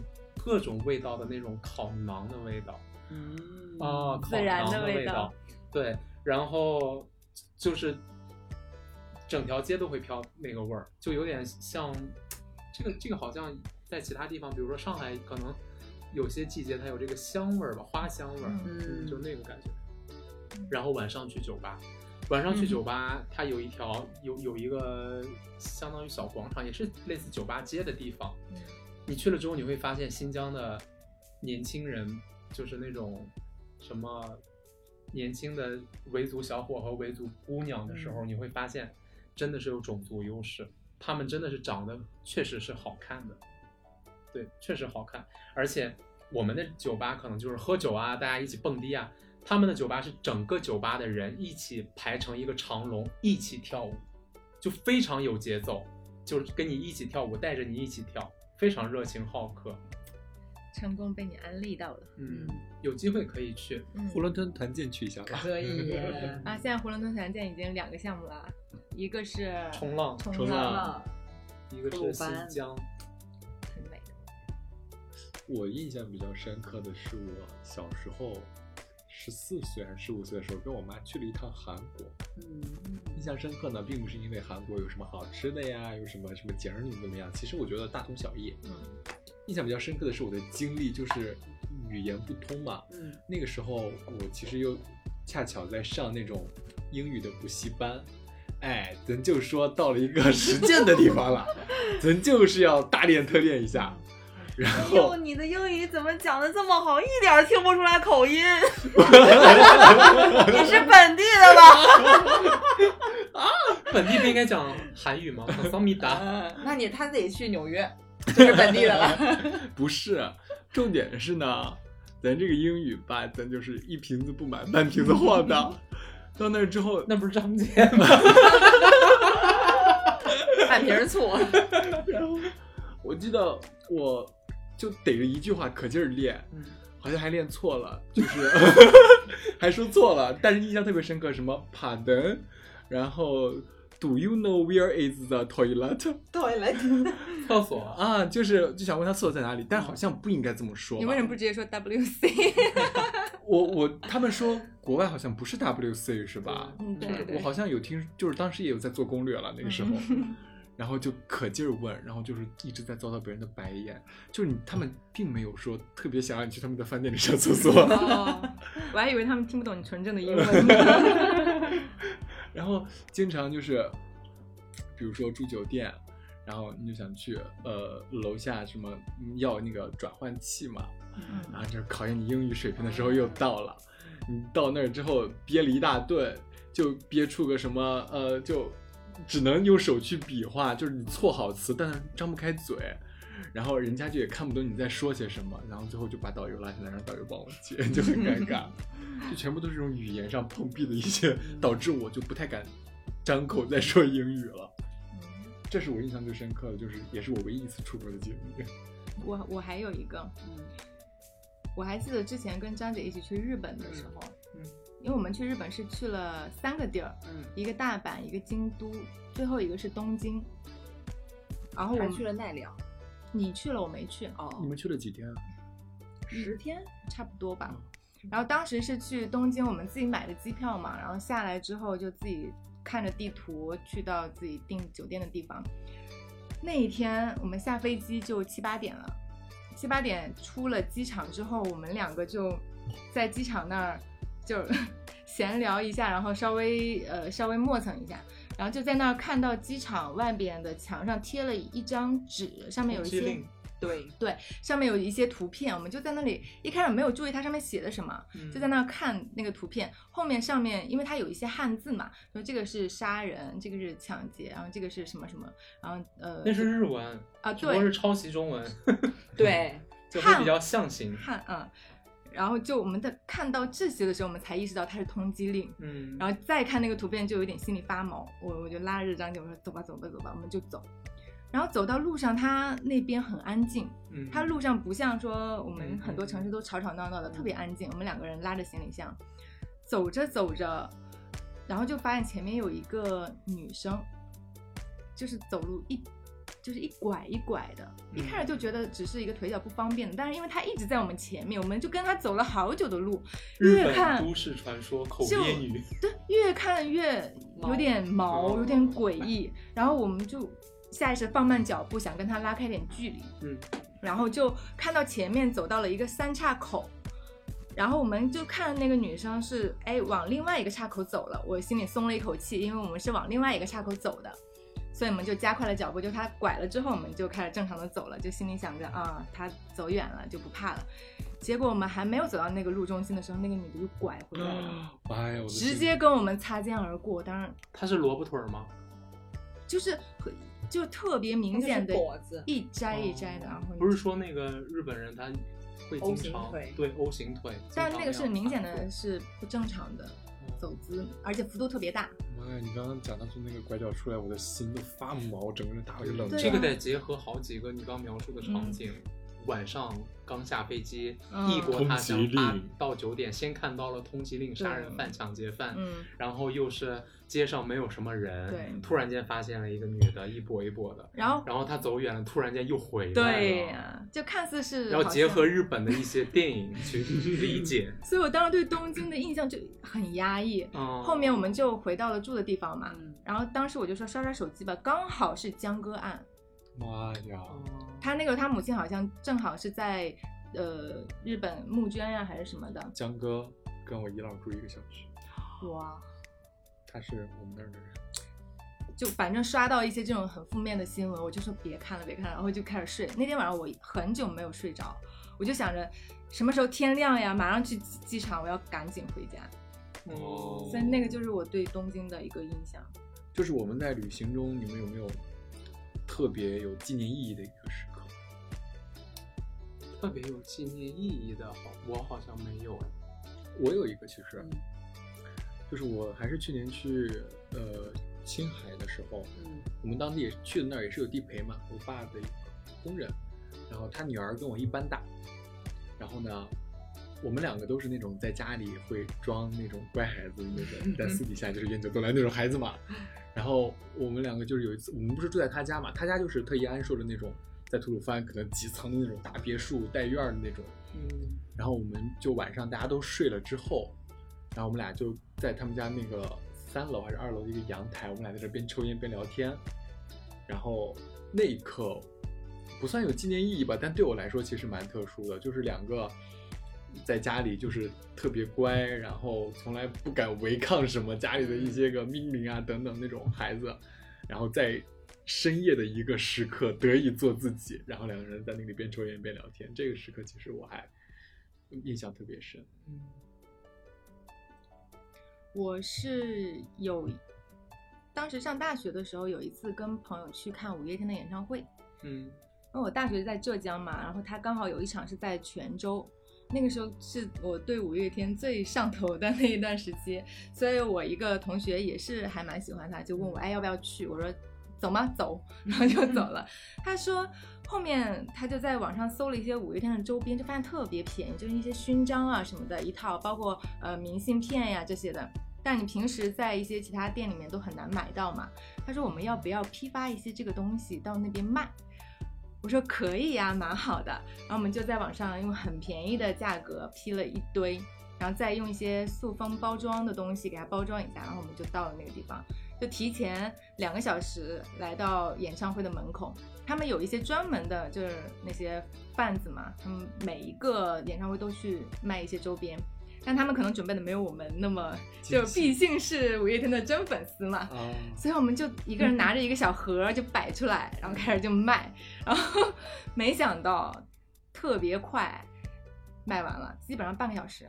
各种味道的那种烤馕的味道。嗯啊，烤馕的的味道道，对，然后就是整条街都会飘那个味儿，就有点像这个这个好像在其他地方，比如说上海，可能有些季节它有这个香味儿吧，花香味儿，嗯。就那个感觉。然后晚上去酒吧，晚上去酒吧，它有一条有有一个相当于小广场，也是类似酒吧街的地方。嗯你去了之后，你会发现新疆的年轻人就是那种什么年轻的维族小伙和维族姑娘的时候，你会发现真的是有种族优势，他们真的是长得确实是好看的，对，确实好看。而且我们的酒吧可能就是喝酒啊，大家一起蹦迪啊，他们的酒吧是整个酒吧的人一起排成一个长龙，一起跳舞，就非常有节奏，就是跟你一起跳舞，带着你一起跳，非常热情好客。成功被你安利到了。嗯，有机会可以去。嗯呼伦敦团建去一下吧。可以 啊，现在呼伦吞团建已经两个项目了，一个是冲浪冲冲浪，一个是新疆。我印象比较深刻的是我小时候十四岁还是十五岁的时候，跟我妈去了一趟韩国。嗯印象深刻呢，并不是因为韩国有什么好吃的呀，有什么什么景儿怎么怎么样，其实我觉得大同小异。嗯印象比较深刻的是我的经历，就是语言不通嘛。嗯那个时候我其实又恰巧在上那种英语的补习班，哎，咱就说到了一个实践的地方了，咱就是要大练特练一下。然哎后呦，你的英语怎么讲的这么好，一点儿听不出来口音？你是本地的吧？啊 本地不应该讲韩语吗？桑米达。啊 那你他得去纽约，就是本地的了。不是，重点是呢，咱这个英语吧，咱就是一瓶子不满半瓶子晃荡。到那儿之后，那不是张杰吗？半瓶儿醋，然后我记得我就逮着一句话可劲儿练，嗯好像还练错了，就是 还说错了，但是印象特别深刻，什么 pardon，然后 do you know where is the toilet 对来，厕所啊，就是就想问他厕所在哪里，但好像不应该这么说。你为什么不直接说 WC？我我他们说国外好像不是 WC 是吧？嗯，对对对，我好像有听，就是当时也有在做攻略了那个时候，然后就可劲儿问，然后就是一直在遭到别人的白眼，就是你他们并没有说特别想让你去他们的饭店里上厕所，哦，我还以为他们听不懂你纯正的英文。呢。然后经常就是，比如说住酒店，然后你就想去呃楼下什么嗯要那个转换器嘛，嗯然后。就是考验你英语水平的时候又到了，你到那儿之后憋了一大顿，就憋出个什么呃，就只能用手去比划，就是你错好词，但是张不开嘴，然后人家就也看不懂你在说些什么，然后最后就把导游拉进来让导游帮我接，就很尴尬，就全部都是这种语言上碰壁的一些，导致我就不太敢张口再说英语了。这是我印象最深刻的，就是也是我唯一一次出国的经历。我我还有一个，我还记得之前跟张姐一起去日本的时候，嗯因为我们去日本是去了三个地儿，嗯，一个大阪，一个京都，最后一个是东京。然后我们去了奈良，你去了，我没去哦，你哦，们去了几天啊？十天，差不多吧。然后当时是去东京，我们自己买的机票嘛，然后下来之后就自己看着地图去到自己订酒店的地方。那一天我们下飞机就七八点了，七八点出了机场之后，我们两个就在机场那儿就 闲聊一下，然后稍微呃稍微磨蹭一下，然后就在那儿看到机场外边的墙上贴了一张纸，上面有一些对对，上面有一些图片，我们就在那里一开始没有注意它上面写的什么，嗯就在那儿看那个图片。后面上面因为它有一些汉字嘛，说这个是杀人，这个是抢劫，然后这个是什么什么，然后呃那是日文啊对是抄袭中文，对，就会比较象形。汉嗯，然后就我们在看到这些的时候，我们才意识到它是通缉令。嗯，然后再看那个图片，就有点心里发毛。我我就拉着张姐我说走吧走吧走吧，我们就走。然后走到路上，他那边很安静，嗯它路上不像说我们嗯很多城市都吵吵闹闹的，特别安静。我们两个人拉着行李箱，走着走着，然后就发现前面有一个女生，就是走路一。就是一拐一拐的，一嗯开始就觉得只是一个腿脚不方便的，但是因为他一直在我们前面，我们就跟他走了好久的路，日本越看都市传说口就鳖女，对，越看越有点毛，毛有点诡异。然后我们就下意识放慢脚步，想跟他拉开点距离。嗯，然后就看到前面走到了一个三岔口，然后我们就看那个女生是哎往另外一个岔口走了，我心里松了一口气，因为我们是往另外一个岔口走的。所以我们就加快了脚步，就他拐了之后，我们就开始正常的走了，就心里想着啊，他走远了就不怕了。结果我们还没有走到那个路中心的时候，那个女的就拐回来了。哎呀，直接跟我们擦肩而过，当然她是萝卜腿儿吗？就是很就特别明显的那就是脖子一摘一摘的，然后不是说那个日本人他会 O 经常型腿对 O 型腿，但是那个是明显的是不正常的走姿，而且幅度特别大。妈呀！你刚刚讲到从那个拐角出来，我的心都发毛，整个人打了个冷战。这个得结合好几个你刚描述的场景。晚上刚下飞机，嗯。异国他乡八到九点，先看到了通缉令、杀人犯、抢劫犯，嗯，然后又是街上没有什么人，对。突然间发现了一个女的，一跛一跛的，然后？然后她走远了，突然间又回来了，对呀、就看似是要结合日本的一些电影去理解。所以我当时对东京的印象就很压抑。嗯，后面我们就回到了住的地方嘛，嗯。然后当时我就说刷刷手机吧，刚好是江歌案，妈呀！哦他那个他母亲好像正好是在呃日本募捐呀、还是什么的，江哥跟我姨姥住一个小区，哇，他是我们那儿的人。就反正刷到一些这种很负面的新闻，我就说别看了，别看了，然后就开始睡。那天晚上我很久没有睡着，我就想着什么时候天亮呀，马上去机机场，我要赶紧回家。哦所以那个就是我对东京的一个印象。就是我们在旅行中，你们有没有特别有纪念意义的一个时刻？特别有纪念意义的，好我好像没有哎。我有一个其实，嗯就是我还是去年去呃青海的时候，嗯我们当地也去的那儿也是有地陪嘛，我爸的一个工人，然后他女儿跟我一般大，然后呢，我们两个都是那种在家里会装那种乖孩子的那种，但私底下就是烟酒都来那种孩子嘛。然后我们两个就是有一次，我们不是住在他家嘛，他家就是特意安设的那种，在吐鲁番可能几层的那种大别墅带院儿的那种，嗯然后我们就晚上大家都睡了之后，然后我们俩就在他们家那个三楼还是二楼的一个阳台，我们俩在这边抽烟边聊天。然后那一刻不算有纪念意义吧，但对我来说其实蛮特殊的，就是两个在家里就是特别乖，然后从来不敢违抗什么家里的一些个命令啊等等那种孩子，然后在深夜的一个时刻得以做自己，然后两个人在那里边抽烟边聊天，这个时刻其实我还印象特别深。嗯我是有，当时上大学的时候有一次跟朋友去看五月天的演唱会，嗯因为我大学在浙江嘛，然后他刚好有一场是在泉州，那个时候是我对五月天最上头的那一段时期，所以我一个同学也是还蛮喜欢他，就问我哎要不要去，我说走吗？走，然后就走了。他说后面他就在网上搜了一些五月天的周边，就发现特别便宜，就是一些勋章啊什么的一套，包括呃明信片呀、这些的。但你平时在一些其他店里面都很难买到嘛。他说我们要不要批发一些这个东西到那边卖？我说可以呀，蛮好的。然后我们就在网上用很便宜的价格批了一堆，然后再用一些塑封包装的东西给它包装一下，然后我们就到了那个地方，就提前两个小时来到演唱会的门口。他们有一些专门的，就是那些贩子嘛，他们每一个演唱会都去卖一些周边，但他们可能准备的没有我们那么，就毕竟是五月天的真粉丝嘛，啊，所以我们就一个人拿着一个小盒就摆出来，然后开始就卖，然后 没想到特别快卖完了，基本上半个小时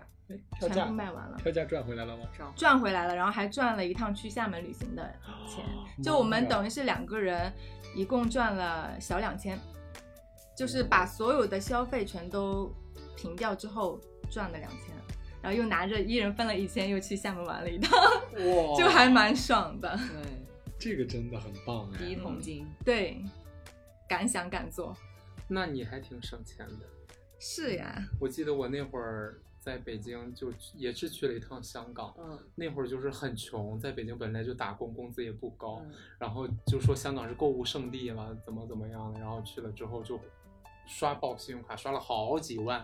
全部卖完了，票价赚回来了吗？上赚回来了，然后还赚了一趟去厦门旅行的钱，就我们等于是两个人一共赚了小两千，就是把所有的消费全都平掉之后赚了两千。然后又拿着一人分了一千，又去厦门玩了一趟，哇 就还蛮爽的。对这个真的很棒哎！第一桶金，对，敢想敢做，那你还挺省钱的。是呀，我记得我那会儿在北京就也是去了一趟香港，嗯那会儿就是很穷，在北京本来就打工，工资也不高，嗯然后就说香港是购物圣地了，怎么怎么样的，然后去了之后就刷爆信用卡，刷了好几万，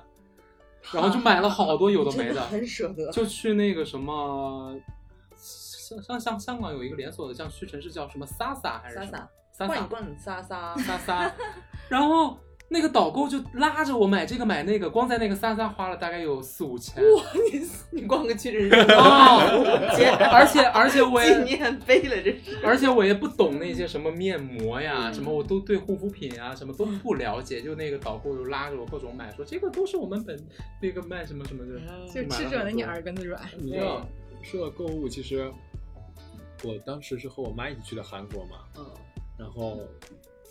然后就买了好多有的没的，很舍得，就去那个什么，像像像香港有一个连锁的，像屈臣氏叫什么 Sasa 还是什么？莎莎，莎莎罐罐莎莎，莎莎，然后那个导购就拉着我买这个买那个，光在那个三三花了大概有四五千。哇，你你逛个屈臣氏哦姐，而且而且我纪也念碑了，这是。而且我也不懂那些什么面膜呀，嗯什么我都对护肤品啊什么都不了解，就那个导购就拉着我各种买，说这个都是我们本那个卖什么什么的，就吃准了你耳根子软。你知道，说到购物，其实我当时是和我妈一起去的韩国嘛，嗯然后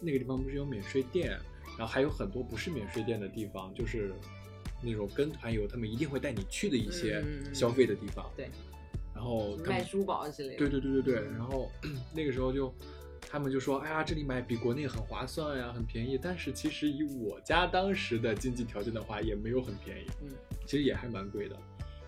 那个地方不是有免税店，然后还有很多不是免税店的地方，就是那种跟团游他们一定会带你去的一些嗯消费的地方。对，然后卖珠宝之类的。对对对对对，然后 那个时候就他们就说，哎呀，这里买比国内很划算呀，很便宜。但是其实以我家当时的经济条件的话，也没有很便宜，嗯，其实也还蛮贵的。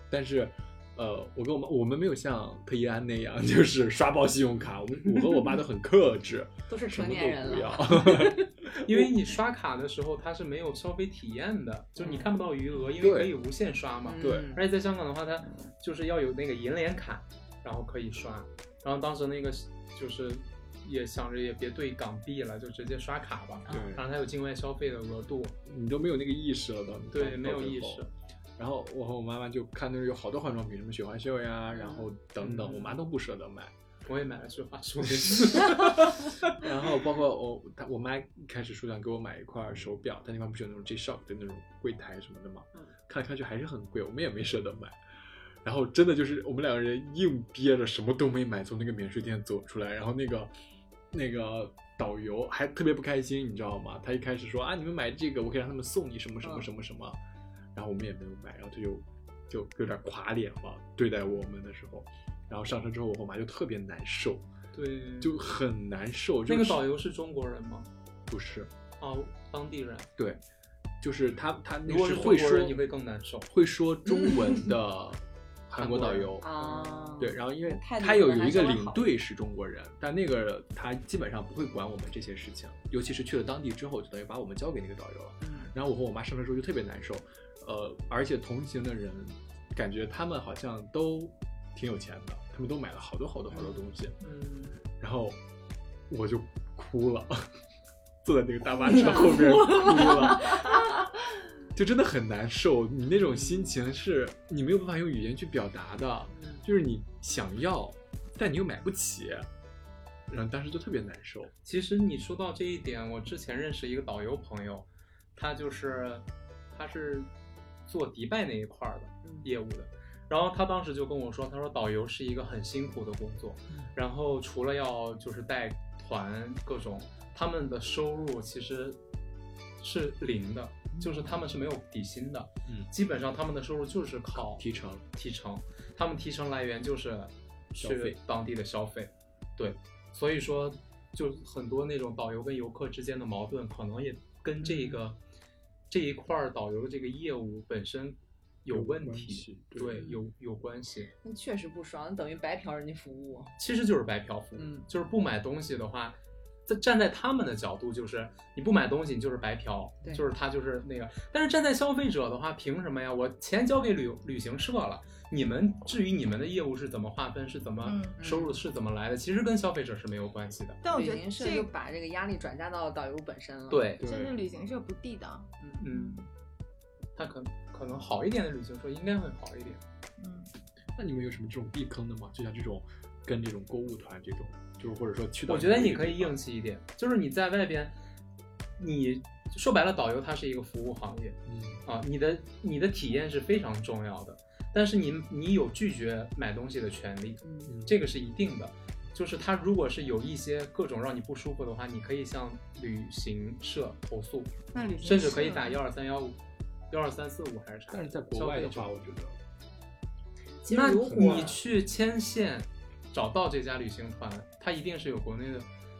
但是，呃，我跟我妈，我们没有像特一安那样，就是刷爆信用卡。我们我和我妈都很克制，都是成什么年人了。都不要。因为你刷卡的时候它是没有消费体验的，就是你看不到余额，因为可以无限刷嘛。对嗯而且在香港的话，它就是要有那个银联卡，然后可以刷。然后当时那个就是也想着也别兑港币了，就直接刷卡吧。对然后它有境外消费的额度，你都没有那个意识了都，对，没有意识。然后我和我妈妈就看那儿有好多化妆品，什么雪花秀呀，然后等等，嗯我妈都不舍得买。我也买了雪花秀那次，然后包括我，他我妈一开始说想给我买一块手表，但那边不是有那种 G Shock 的那种柜台什么的嘛，嗯。看来看去还是很贵，我们也没舍得买。然后真的就是我们两个人硬憋着什么都没买，从那个免税店走出来，然后那个那个导游还特别不开心，你知道吗？他一开始说啊，你们买这个，我可以让他们送你什么什么嗯。什么什么，然后我们也没有买，然后他就就有点垮脸嘛，对待我们的时候，然后上车之后，我和我妈就特别难受，对，就很难受。那个导游是中国人吗？不是，哦，当地人。对，就是他他那如果是是会说你会更难受。会说中文的 韩国导游啊，对，然后因为他有一个领队是中国人，但那个他基本上不会管我们这些事情，尤其是去了当地之后，就等于把我们交给那个导游了。嗯然后我和我妈上车之后就特别难受，呃，而且同行的人感觉他们好像都挺有钱的，他们都买了好多好多好多东西，嗯，然后我就哭了，坐在那个大巴车后面哭了。就真的很难受，你那种心情是你没有办法用语言去表达的，就是你想要，但你又买不起，然后当时就特别难受。其实你说到这一点，我之前认识一个导游朋友，他就是他是做迪拜那一块儿的嗯业务的，然后他当时就跟我说，他说导游是一个很辛苦的工作，然后除了要就是带团各种，他们的收入其实是零的，就是他们是没有底薪的，嗯。基本上他们的收入就是靠提成。提成，他们提成来源就是消费去当地的消费，对，所以说就很多那种导游跟游客之间的矛盾，可能也跟这嗯。个、这一块儿导游的这个业务本身有问题，对对，有有关系，那确实不爽，那等于白嫖人家服务。其实就是白嫖服务，嗯就是不买东西的话。在站在他们的角度，就是你不买东西，你就是白嫖，对就是他就是那个。但是站在消费者的话，凭什么呀？我钱交给旅旅行社了，你们至于你们的业务是怎么划分，是怎么嗯收入是怎么来的，其实跟消费者是没有关系的。但我觉得旅行社这就把这个压力转嫁到导游本身了。，对，对真的旅行社不地道。嗯，他可可能好一点的旅行社应该会好一点。嗯，那你们有什么这种避坑的吗？就像这种跟这种购物团这种，就是或者说去到我觉得你可以硬气一点，就是你在外边，你说白了，导游他是一个服务行业。嗯。啊，你的你的体验是非常重要的，但是你你有拒绝买东西的权利，嗯。这个是一定的。就是他如果是有一些各种让你不舒服的话，你可以向旅行社投诉，甚至可以打幺二三幺五、幺二三四五还是啥？但是在国外的话，我觉得那其实如果你去牵线找到这家旅行团，它一定是有国内的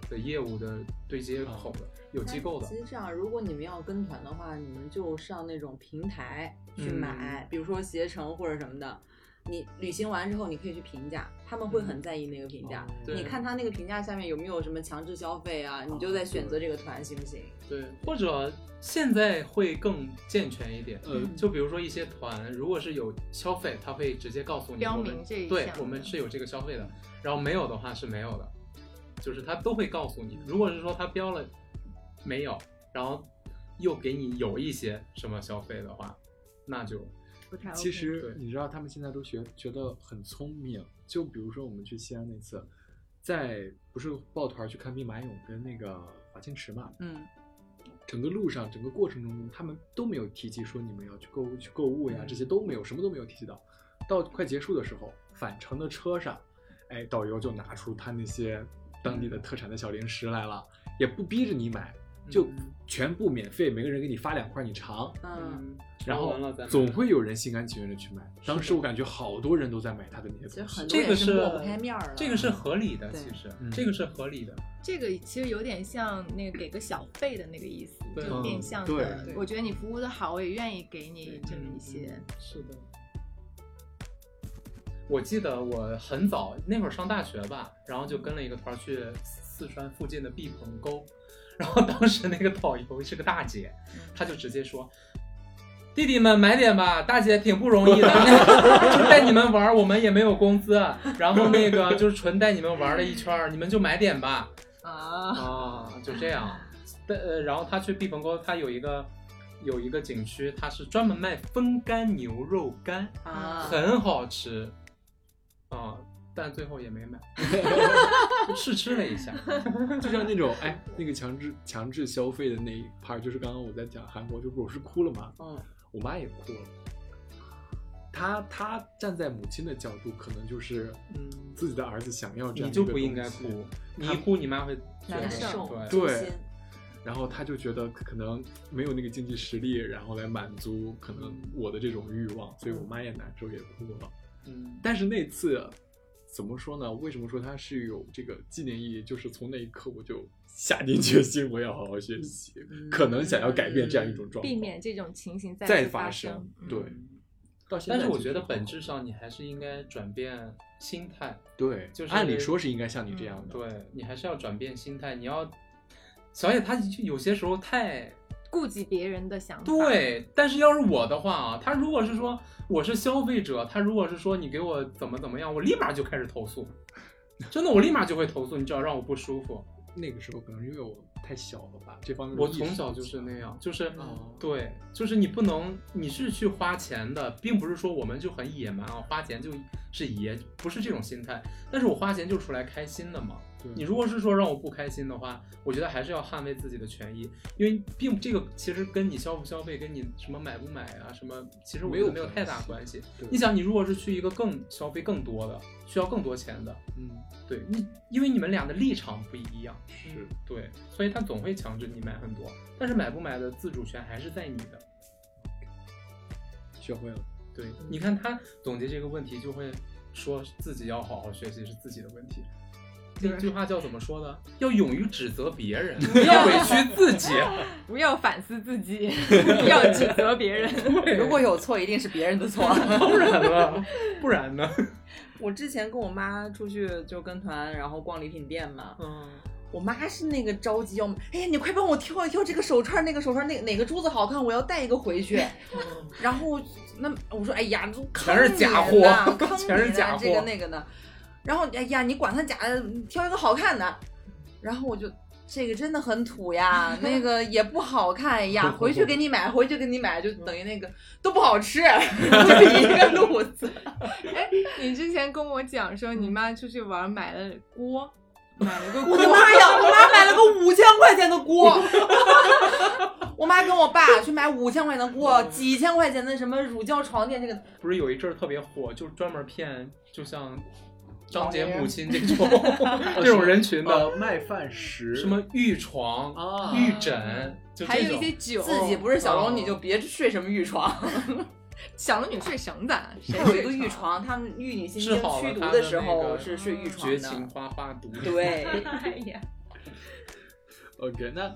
的业务的对接口的，有机构的其。实这样，如果你们要跟团的话，你们就上那种平台去买，比如说携程或者什么的。你旅行完之后，你可以去评价，他们会很在意那个评价。哦你看他那个评价下面有没有什么强制消费啊，你就在选择这个团行不行？对，或者现在会更健全一点。呃，就比如说一些团，如果是有消费，他会直接告诉你标明这一项对我们是有这个消费的，然后没有的话是没有的，就是他都会告诉你。如果是说他标了没有，然后又给你有一些什么消费的话，那就不太 OK。其实你知道他们现在都学觉得很聪明，就比如说我们去西安那次，在不是抱团去看兵马俑跟那个华清池嘛，嗯，整个路上整个过程中，他们都没有提及说你们要去购物去购物呀，嗯这些都没有，什么都没有提及到。到快结束的时候，返程的车上，哎，导游就拿出他那些当地的特产的小零食来了，也不逼着你买，就嗯全部免费，每个人给你发两块你尝。嗯，然后总会有人心甘情愿的去买。当时我感觉好多人都在买他的那些东西。很多这个是抹不开面儿了。这个是合理的，其实嗯这个是合理的。这个其实有点像那个给个小费的那个意思，对就嗯变相对的。我觉得你服务的好，我也愿意给你这么一些。嗯是的。我记得我很早那会儿上大学吧，然后就跟了一个团去四川附近的毕棚沟，然后当时那个导游是个大姐，她就直接说：“弟弟们买点吧，大姐挺不容易的，就带你们玩，我们也没有工资，然后那个就是纯带你们玩了一圈，你们就买点吧。”啊，啊，就这样。但呃，然后他去毕棚沟，他有一个有一个景区，它是专门卖风干牛肉干，啊，很好吃。啊，但最后也没买，试吃了一下。就像那种哎，那个强制强制消费的那一 part，就是刚刚我在讲韩国，就不是哭了嘛，嗯，我妈也哭了。她她站在母亲的角度，可能就是嗯自己的儿子想要这样你就不应该哭，你一哭你妈会觉难得受对，然后他就觉得可能没有那个经济实力，然后来满足可能我的这种欲望，所以我妈也难受，也哭了。嗯，但是那次怎么说呢？为什么说它是有这个纪念意义？就是从那一刻我就下定决心，我要好好学习，可能想要改变这样一种状况，避免这种情形再发生。嗯对，到现在但是我觉得本质上你还是应该转变心态，对，就是按理说是应该像你这样的，对你还是要转变心态，你要，小野他有些时候太顾及别人的想法。，对，但是要是我的话啊，他如果是说我是消费者，他如果是说你给我怎么怎么样，我立马就开始投诉，真的，我立马就会投诉，你只要让我不舒服。那个时候可能因为我太小了吧，这方面我从小就是那样，就是、哦对，就是你不能，你是去花钱的，并不是说我们就很野蛮啊，花钱就是爷，不是这种心态。但是我花钱就出来开心的嘛。你如果是说让我不开心的话，我觉得还是要捍卫自己的权益，因为并这个其实跟你消不消费，跟你什么买不买啊，什么其实我觉得没有太大关系。对你想，你如果是去一个更消费更多的，需要更多钱的，嗯，对你，因为你们俩的立场不一样，是对，所以他总会强制你买很多，但是买不买的自主权还是在你的。学会了。对，你看他总结这个问题，就会说自己要好好学习是自己的问题。那句话叫怎么说的？要勇于指责别人，不要委屈自己。不要反思自己，不要指责别人。如果有错，一定是别人的错。当然了，不然呢？我之前跟我妈出去就跟团，然后逛礼品店嘛，嗯，我妈是那个着急要买，哎呀，你快帮我挑一挑这个手串，那个手串，那哪个珠子好看，我要带一个回去。然后那我说，哎呀，都坑全是假货你呢坑全是你呢假货这个那个的。然后哎呀，你管它假的，挑一个好看的。然后我就这个真的很土呀，那个也不好看哎呀，回去 给你买，回去给你买，就等于那个都不好吃，就是一个路子。哎，你之前跟我讲说你妈出去玩买了锅，买了个锅我的妈呀！我妈买了个五千块钱的锅，我妈跟我爸去买五千块钱的锅，几千块钱的什么乳胶床垫，这个。不是有一阵儿特别火，就是专门骗，就像张杰母亲这种 这种人群的，呃，卖饭食什么玉床、啊。玉枕，就还有一。些酒，自己不是小龙女就别睡什么玉床，小龙女睡绳子，谁还有一个睡玉床，他们玉女心治经驱毒好了他的时候是睡玉床绝情的。花花毒。对，哎呀，OK，那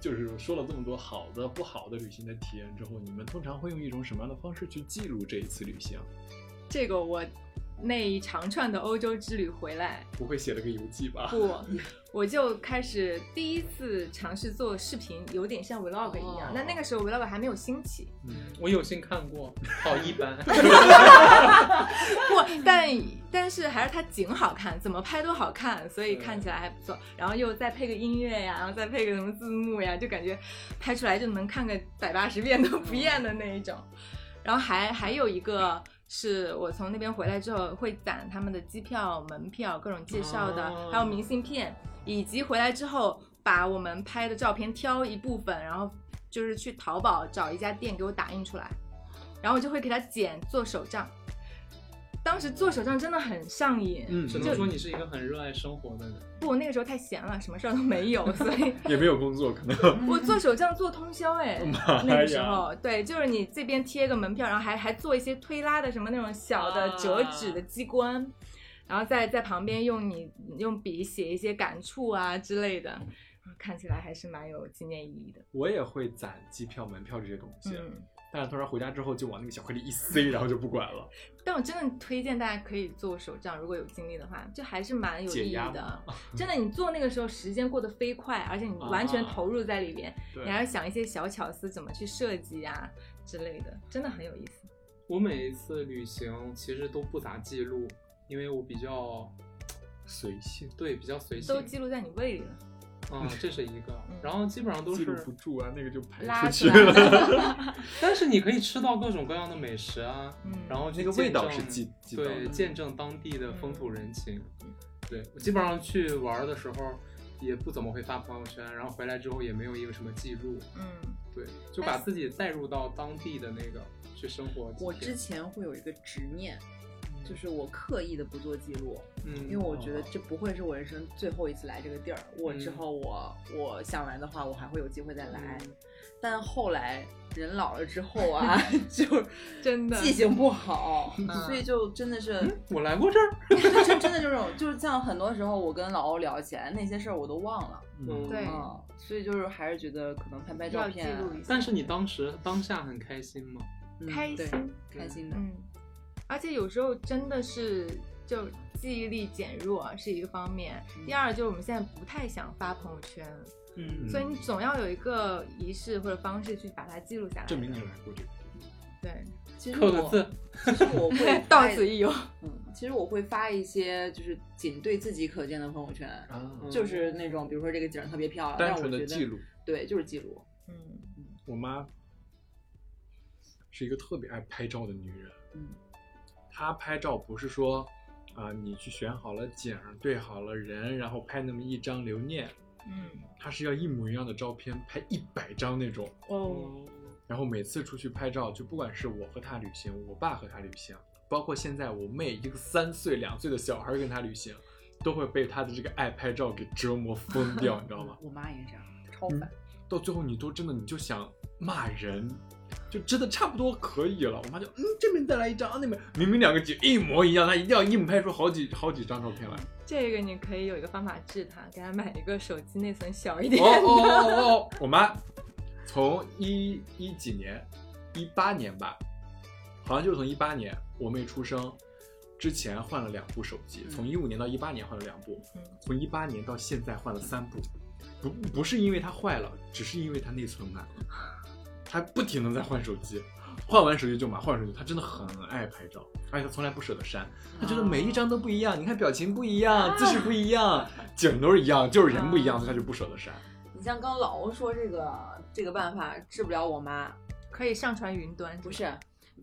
就是说了这么多好的、不好的旅行的体验之后，你们通常会用一种什么样的方式去记录这一次旅行？这个我那一长串的欧洲之旅回来，不会写了个游记吧？不，我就开始第一次尝试做视频，有点像 vlog 一样哦。那、那个时候 vlog 还没有兴起，嗯，我有幸看过，好一般。不，但但是还是它景好看，怎么拍都好看，所以看起来还不错。然后又再配个音乐呀，然后再配个什么字幕呀，就感觉拍出来就能看个百八十遍都不厌的那一种。然后还还有一个是我从那边回来之后会攒他们的机票、门票、各种介绍的，哦还有明信片，以及回来之后把我们拍的照片挑一部分，然后就是去淘宝找一家店给我打印出来，然后我就会给他剪做手账。当时做手账真的很上瘾，嗯只能说你是一个很热爱生活的人。不，我那个时候太闲了，什么事儿都没有，所以 也没有工作，可能 我做手账做通宵哎，那个时候对，就是你这边贴个门票，然后还还做一些推拉的什么那种小的折纸的机关，然后在在旁边用你用笔写一些感触啊之类的，看起来还是蛮有纪念意义的。我也会攒机票、门票这些东西，嗯，但是突然回家之后就往那个小盒里一塞，然后就不管了。但我真的推荐大家可以做手账，如果有精力的话，就还是蛮有意义的。真的，你做那个时候时间过得飞快，而且你完全啊投入在里边，对你还要想一些小巧思怎么去设计啊之类的，真的很有意思。我每一次旅行其实都不咋记录，因为我比较随性，对比较随性都。记录在你胃里了。嗯，这是一个嗯。然后基本上都记录是不住啊，那个就排拉出去了。但是你可以吃到各种各样的美食啊，嗯，然后去那个味道是记记到对，见证当地的风土人情。嗯对我基本上去玩的时候也不怎么会发朋友圈，然后回来之后也没有一个什么记录。嗯，对，就把自己带入到当地的那个去生活。我之前会有一个执念，就是我刻意的不做记录，嗯，因为我觉得这不会是我人生最后一次来这个地儿。我之嗯后我我想来的话，我还会有机会再来。嗯但后来人老了之后啊，就真的记性不好，嗯所以就真的是。嗯我来过这儿。就真的就是，就是像很多时候我跟老欧聊起来那些事儿我都忘了，嗯对嗯，所以就是还是觉得可能拍拍照片，录一下但是你当时当下很开心吗？嗯开心开心的，嗯，而且有时候真的是就记忆力减弱是一个方面，第二就是我们现在不太想发朋友圈，嗯所以你总要有一个仪式或者方式去把它记录下来。证明你来过这个地方。对，其实我刻个字，其实我会 到此一游。嗯，其实我会发一些就是仅对自己可见的朋友圈，啊就是那种比如说这个景儿特别漂亮，单让我觉得纯的记录。对，就是记录。嗯，我妈是一个特别爱拍照的女人，嗯，她拍照不是说啊、你去选好了景儿，对好了人，然后拍那么一张留念，嗯，他是要一模一样的照片，拍一百张那种。哦，然后每次出去拍照，就不管是我和他旅行，我爸和他旅行，包括现在我妹一个三岁两岁的小孩跟他旅行，都会被他的这个爱拍照给折磨疯掉，你知道吗？我妈也是这样，超嗯烦。到最后你都真的你就想骂人，就真的差不多可以了。我妈就嗯这边再来一张，那边明明两个景一模一样，她一定要硬拍出好几好几张照片来。这个你可以有一个方法治他，给他买一个手机内存小一点哦的。哦哦哦哦！我妈从一一几年，一八年吧，好像就是从一八年我妹出生之前换了两部手机，从一五年到一八年换了两部嗯，从一八年到现在换了三部。不不是因为它坏了，只是因为它内存满了，她不停的在换手机，换完手机就买，换手机。他真的很爱拍照，而且他从来不舍得删，他觉得每一张都不一样，你看表情不一样，姿势不一样，景都是一样，就是人不一样，所以她就不舍得删。你像刚老欧说这个这个办法治不了我妈，可以上传云端，不是，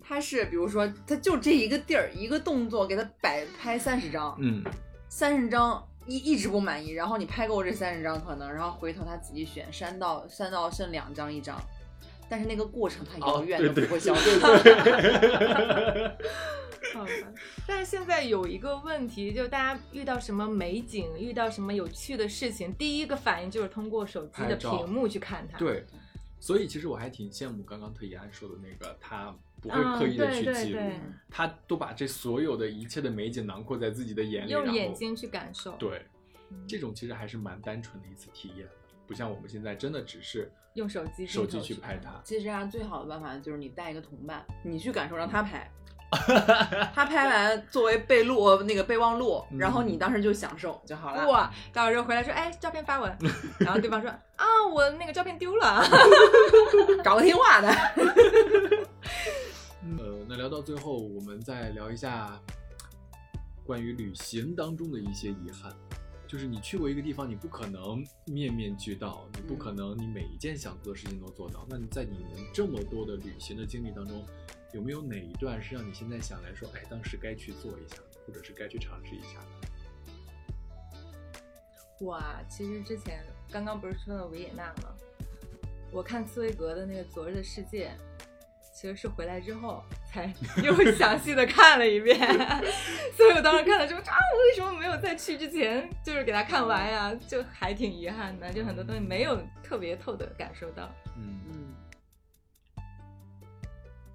他是比如说他就这一个地儿一个动作给他摆拍三十张，嗯，三十张一一直不满意，然后你拍够这三十张可能，然后回头他自己选删到删到剩两张一张，但是那个过程它永远都不会消失。但是现在有一个问题，就大家遇到什么美景，遇到什么有趣的事情，第一个反应就是通过手机的屏幕去看它。，对，所以其实我还挺羡慕刚刚特一安说的那个，他不会嗯刻意的对去记录，对对他都把这所有的一切的美景囊括在自己的眼里，用眼睛去感受。对，嗯这种其实还是蛮单纯的一次体验，不像我们现在真的只是用手机手机去去拍它。其实啊最好的办法就是你带一个同伴，你去感受让他拍，他拍完作为备录那个备忘录，嗯然后你当时就享受就好了。哇，到时候回来说，哎，照片发我，然后对方说，啊，我那个照片丢了。找个听话的。呃，那聊到最后，我们再聊一下关于旅行当中的一些遗憾。就是你去过一个地方，你不可能面面俱到，你不可能你每一件想做的事情都做到。那你在你们这么多的旅行的经历当中，有没有哪一段是让你现在想来说，哎，当时该去做一下，或者是该去尝试一下的？哇，其实之前刚刚不是说到维也纳吗？我看茨威格的那个《昨日的世界》，其实是回来之后才 又详细的看了一遍，所以我当时看了之后，啊，我为什么没有在去之前就是给他看完呀？就还挺遗憾的，就很多东西没有特别透的感受到。嗯嗯，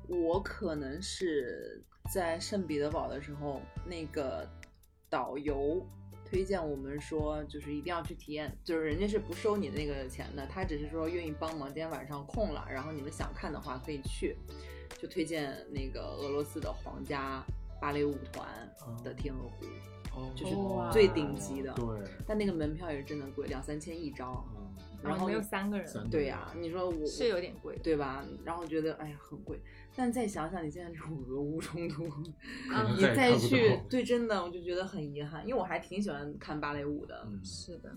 我可能是在圣彼得堡的时候，那个导游推荐我们说，就是一定要去体验，就是人家是不收你的那个钱的，他只是说愿意帮忙，今天晚上空了，然后你们想看的话可以去，就推荐那个俄罗斯的皇家芭蕾舞团的天鹅湖，哦就是最顶级的，对，但那个门票也是真的贵，两三千一张，嗯，然后没有三个人，三对呀、你说我是有点贵。对吧？然后觉得哎呀很贵，但再想想你现在这种俄乌冲突，你再去，对，真的我就觉得很遗憾，因为我还挺喜欢看芭蕾舞的。嗯，是的，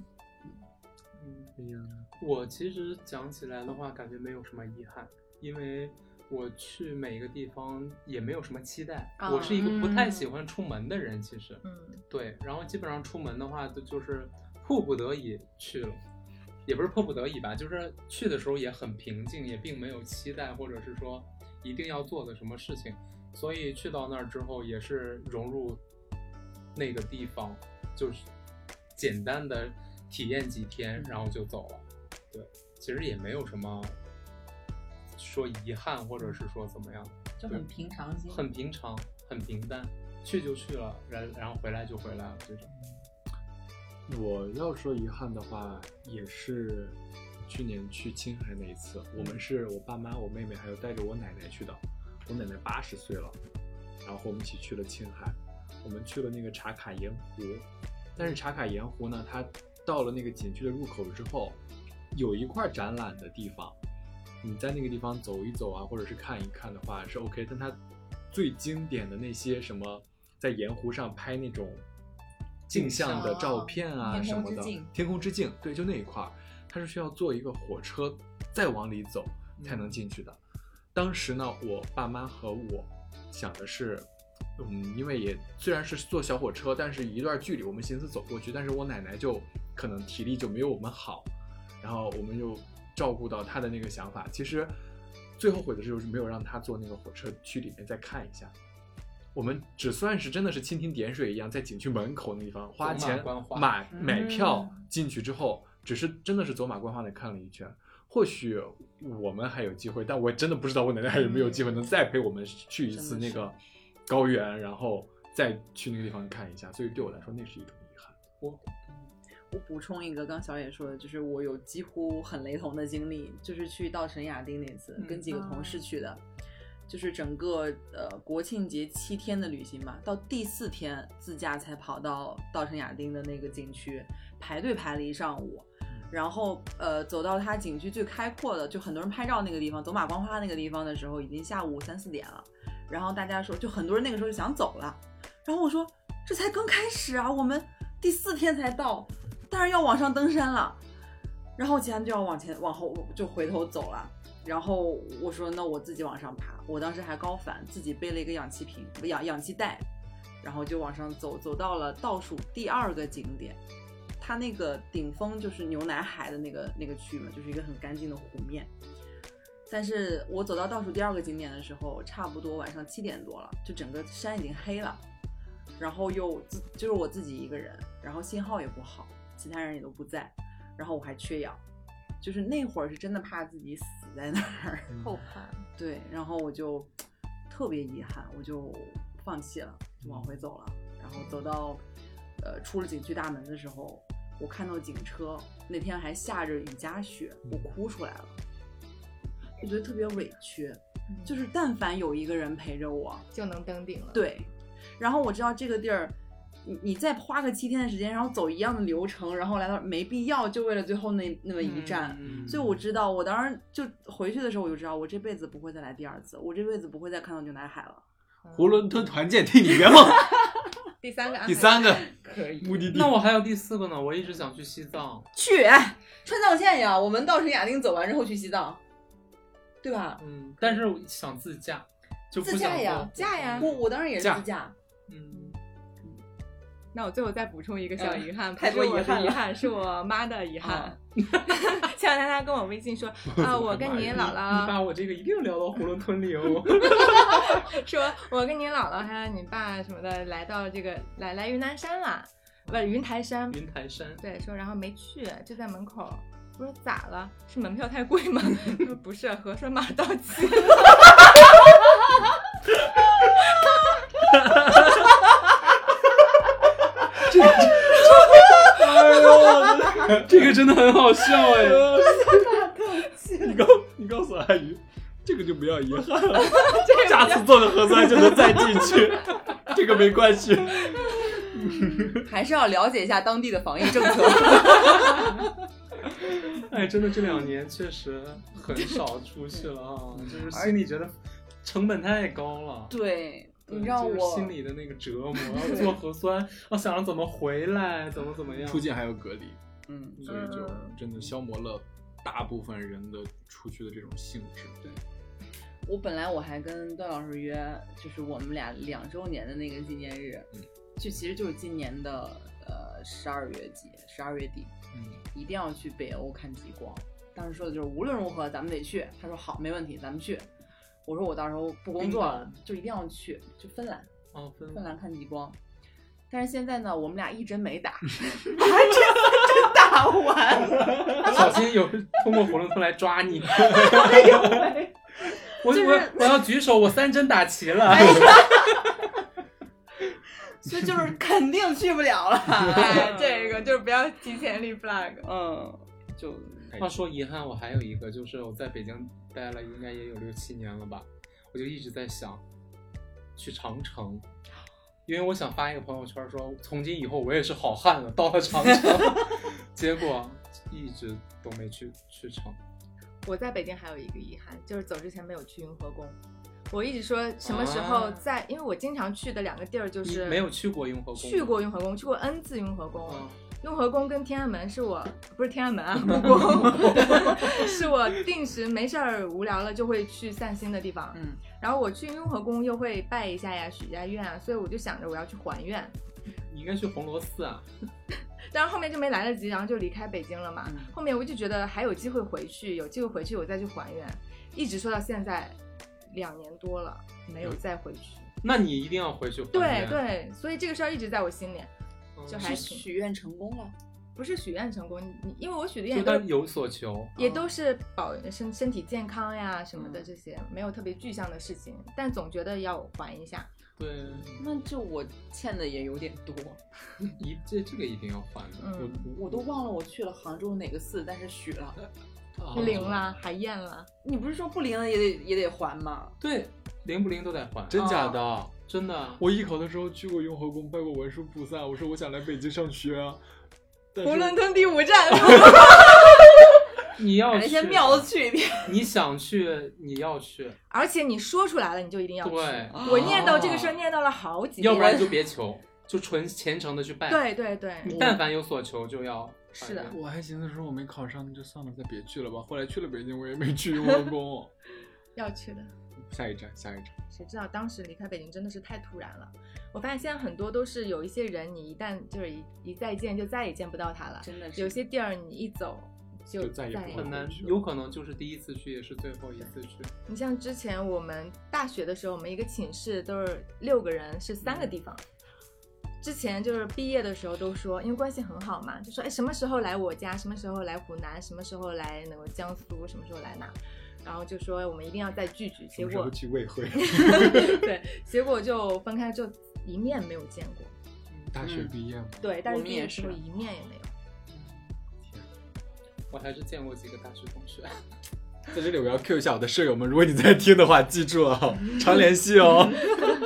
哎呀，我其实讲起来的话，感觉没有什么遗憾，因为我去每一个地方也没有什么期待。啊我是一个不太喜欢出门的人，其实嗯，对，然后基本上出门的话，就就是迫不得已去了。也不是迫不得已吧，就是去的时候也很平静，也并没有期待或者是说一定要做的什么事情，所以去到那儿之后也是融入那个地方，就是简单的体验几天，然后就走了。对，其实也没有什么说遗憾或者是说怎么样，就很平常心。很平常，很平淡，去就去了，然然后回来就回来了这种。我要说遗憾的话，也是去年去青海那一次。我们是我爸妈、我妹妹还有带着我奶奶去的。我奶奶八十岁了，然后我们一起去了青海。我们去了那个茶卡盐湖，但是茶卡盐湖呢，它到了那个景区的入口之后，有一块展览的地方，你在那个地方走一走啊，或者是看一看的话是 OK。但它最经典的那些什么，在盐湖上拍那种镜像的照片啊什么的天空之镜，对，就那一块儿，它是需要坐一个火车再往里走才能进去的。当时呢，我爸妈和我想的是，嗯，因为也虽然是坐小火车，但是一段距离，我们寻思走过去，但是我奶奶就可能体力就没有我们好，然后我们就照顾到她的那个想法。其实最后悔的就是没有让她坐那个火车去里面再看一下。我们只算是真的是蜻蜓点水一样，在景区门口那地方花钱买买票嗯进去之后，只是真的是走马观花的看了一圈。或许我们还有机会，但我真的不知道我奶奶还有没有机会能再陪我们去一次那个高原，然后再去那个地方看一下。所以对我来说，那是一种遗憾。我我补充一个，刚小野说的，就是我有几乎很雷同的经历，就是去稻城亚丁那次，嗯跟几个同事去的，就是整个呃国庆节七天的旅行嘛，到第四天自驾才跑到稻城亚丁的那个景区，排队排了一上午。然后，呃，走到它景区最开阔的，就很多人拍照那个地方，走马观花那个地方的时候，已经下午三四点了。然后大家说，就很多人那个时候就想走了。然后我说，这才刚开始啊，我们第四天才到，当然要往上登山了。然后其他人就要往前往后就回头走了。然后我说那我自己往上爬，我当时还高反，自己背了一个氧气瓶、氧氧气袋，然后就往上走，走到了倒数第二个景点。它那个顶峰就是牛奶海的那个那个区域嘛，就是一个很干净的湖面。但是我走到倒数第二个景点的时候，差不多晚上七点多了，就整个山已经黑了，然后又自就是我自己一个人，然后信号也不好，其他人也都不在，然后我还缺氧，就是那会儿是真的怕自己死在那儿，后怕。对，然后我就特别遗憾，我就放弃了，就往回走了。然后走到呃出了景区大门的时候，我看到警车，那天还下着雨夹雪，我哭出来了，我觉得特别委屈。就是但凡有一个人陪着我，就能登顶了。，对，然后我知道这个地儿，你你再花个七天的时间，然后走一样的流程，然后来到没必要，就为了最后那那么一站。嗯所以我知道，我当时就回去的时候，我就知道我这辈子不会再来第二次，我这辈子不会再看到牛奶海了。囫囵吞团建替你圆梦。第三个安排。第三个。可以。目的地，那我还有第四个呢，我一直想去西藏。去，哎川藏线呀，我们稻城亚丁走完之后去西藏，对吧？嗯，但是想自驾，就不自驾呀驾呀我我当然也是自驾，嗯，那我最后再补充一个小遗憾，嗯太多遗憾遗憾，是我妈的遗憾。前两天她跟我微信说，啊，我跟你姥姥你把姥我这个一定聊到囫囵吞里哦。说，我跟你姥姥还有你爸什么的来到这个来来云南山了，不是云台山。云台山，对，说然后没去，就在门口。我说咋了？是门票太贵吗？他说不是，核酸码到期了。这个真的很好笑哎。你告你告诉阿姨，这个就不要遗憾了，下次做个核酸就能再进去，这个没关系。还是要了解一下当地的防疫政策。哎，真的这两年确实很少出去了啊，就是心里觉得成本太高了。对你知道就是我心里的那个折磨，要做核酸，要想着怎么回来，怎么怎么样。出境还要隔离，嗯，所以就真的消磨了大部分人的出去的这种兴致。对，我本来我还跟段老师约，就是我们俩两周年的那个纪念日，嗯就其实就是今年的呃十二月几，十二月底，嗯，一定要去北欧看极光。当时说的就是无论如何咱们得去。他说好，没问题，咱们去。我说我到时候不工作了，就一定要去，就芬兰，哦，分芬兰看极光。但是现在呢，我们俩一针没打，把这针打完。小心有通过囫囵吞来抓你。哎呦喂！我就是我我要举手，我三针打齐了。哎所以就是肯定去不了了。哎，这个就是不要提前立 flag。嗯，就话说遗憾，我还有一个，就是我在北京待了应该也有六七年了吧，我就一直在想去长城，因为我想发一个朋友圈说，从今以后我也是好汉了，到了长城，结果一直都没去去成。我在北京还有一个遗憾，就是走之前没有去雍和宫。我一直说什么时候啊在，因为我经常去的两个地儿就是没有去过雍和宫？去过雍和宫，去过 N 次雍和宫。嗯雍和宫跟天安门是我不是天安门啊，故宫 是我定时没事儿无聊了就会去散心的地方。嗯，然后我去雍和宫又会拜一下呀，许一下愿啊，所以我就想着我要去还愿。你应该去红螺寺啊。但是后面就没来得及，然后就离开北京了嘛。嗯后面我就觉得还有机会回去，有机会回去我再去还愿，一直说到现在两年多了，没有再回去。那你一定要回去还对愿，对，所以这个事儿一直在我心里，嗯就还许愿成功了。不是许愿成功，你因为我许的愿就都有所求，也都是保身身体健康呀什么的嗯这些，没有特别具象的事情，但总觉得要还一下。对，那就我欠的也有点多，一这这个一定要还的。嗯，我都忘了我去了杭州哪个寺，但是许了。啊灵了，还验了，你不是说不灵了也得也得还吗？对，灵不灵都得还，真假的？真的。我艺考的时候去过雍和宫，拜过文殊菩萨。我说我想来北京上学啊。囫囵吞第五站，你要去把那些庙都去一遍。你想去，你要去，而且你说出来了，你就一定要去。对，我念叨这个事儿念叨了好几遍，要不然就别求，就纯虔诚的去拜。，对对对，你但凡有所求，就要是的我还寻思说我没考上，那就算了，再别去了吧。后来去了北京，我也没去雍和宫。要去的。下一站，下一站。谁知道当时离开北京真的是太突然了。我发现现在很多都是有一些人，你一旦就是一一再见就再也见不到他了。真的是有些地儿你一走就就再也很难有可能就是第一次去，也是最后一次去。你像之前我们大学的时候，我们一个寝室都是六个人，是三个地方。之前就是毕业的时候都说，因为关系很好嘛，就说哎什么时候来我家，什么时候来湖南，什么时候来那个江苏，什么时候来哪，然后就说我们一定要再聚聚。结果去魏会？对，结果就分开就一面没有见过。大学毕业吗？对，但是我们也毕业之后是一面也没有。我还是见过几个大学同学。在这里我要 Q 一下我的舍友们，如果你在听的话，记住了，常联系哦。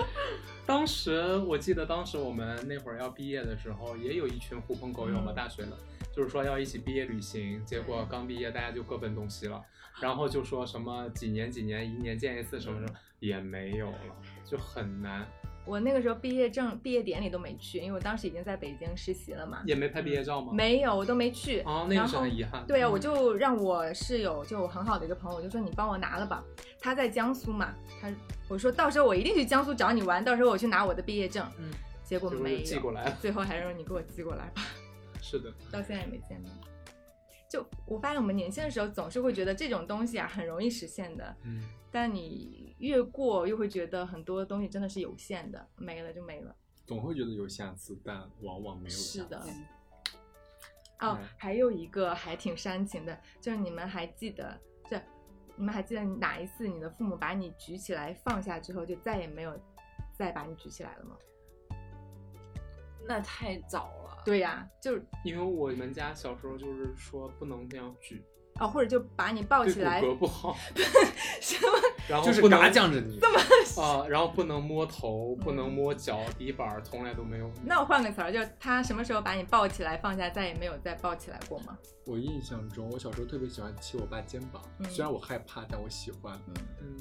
当时我记得，当时我们那会儿要毕业的时候，也有一群狐朋狗友嘛，嗯大学的，就是说要一起毕业旅行。结果刚毕业，大家就各奔东西了，然后就说什么几年几年一年见一次，什么什么也没有了，就很难，我那个时候毕业证、毕业典礼都没去，因为我当时已经在北京实习了嘛。也没拍毕业照吗？没有，我都没去。哦，那个是很遗憾。对啊，嗯我就让我室友，就我很好的一个朋友，我就说你帮我拿了吧。他在江苏嘛，他我说到时候我一定去江苏找你玩，到时候我去拿我的毕业证。嗯，结果没寄过来了最后还是说你给我寄过来吧，是的，到现在也没见面。就我发现我们年轻的时候总是会觉得这种东西啊很容易实现的，嗯，但你越过又会觉得很多东西真的是有限的，没了就没了。总会觉得有瑕疵，但往往没有瑕疵。是的。哦嗯，还有一个还挺煽情的，就是你们还记得这？你们还记得哪一次你的父母把你举起来放下之后，就再也没有再把你举起来了吗？那太早了。对呀、就是因为我们家小时候就是说不能那样举，哦，或者就把你抱起来，骼不好，什么？就是然后不能嘎酱着你。这么啊，然后不能摸头，不能摸脚底板儿，从来都没有。那我换个词儿，就是他什么时候把你抱起来放下，再也没有再抱起来过吗？我印象中，我小时候特别喜欢骑我爸肩膀，嗯虽然我害怕，但我喜欢。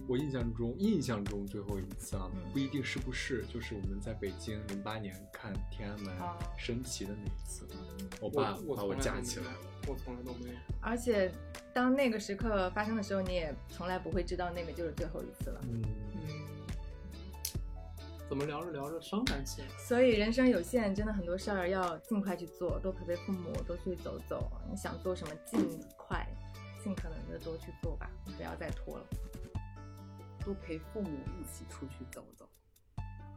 我印象中，印象中最后一次啊嗯，不一定是不是，就是我们在北京零八年看天安门哦升旗的那一次，我我爸把我架起来了。我从来都没有。而且当那个时刻发生的时候，你也从来不会知道那个就是最后一次了。嗯，嗯，怎么聊着聊着伤感起来？所以人生有限，真的很多事儿要尽快去做，多陪陪父母，多出去走走。你想做什么，尽快、尽可能的多去做吧，不要再拖了。多陪父母一起出去走走。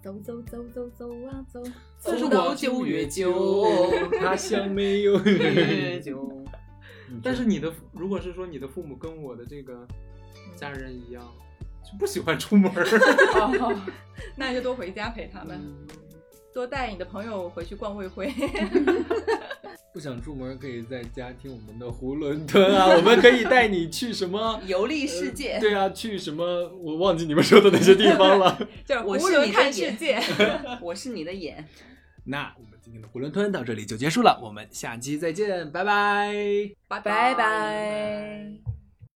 走走走走走啊走，走到九月九，他乡没有 月九。但是你的如果是说你的父母跟我的这个家人一样，就不喜欢出门儿，哦，那你就多回家陪他们，嗯。多带你的朋友回去逛味会。不想出门，可以在家听我们的囫囵吞啊，我们可以带你去什么？游历世界。对啊，去什么？我忘记你们说的那些地方了。就是我是你的眼看世界。我是你的眼。那我们今天的囫囵吞到这里就结束了，我们下期再见，拜拜。拜拜拜。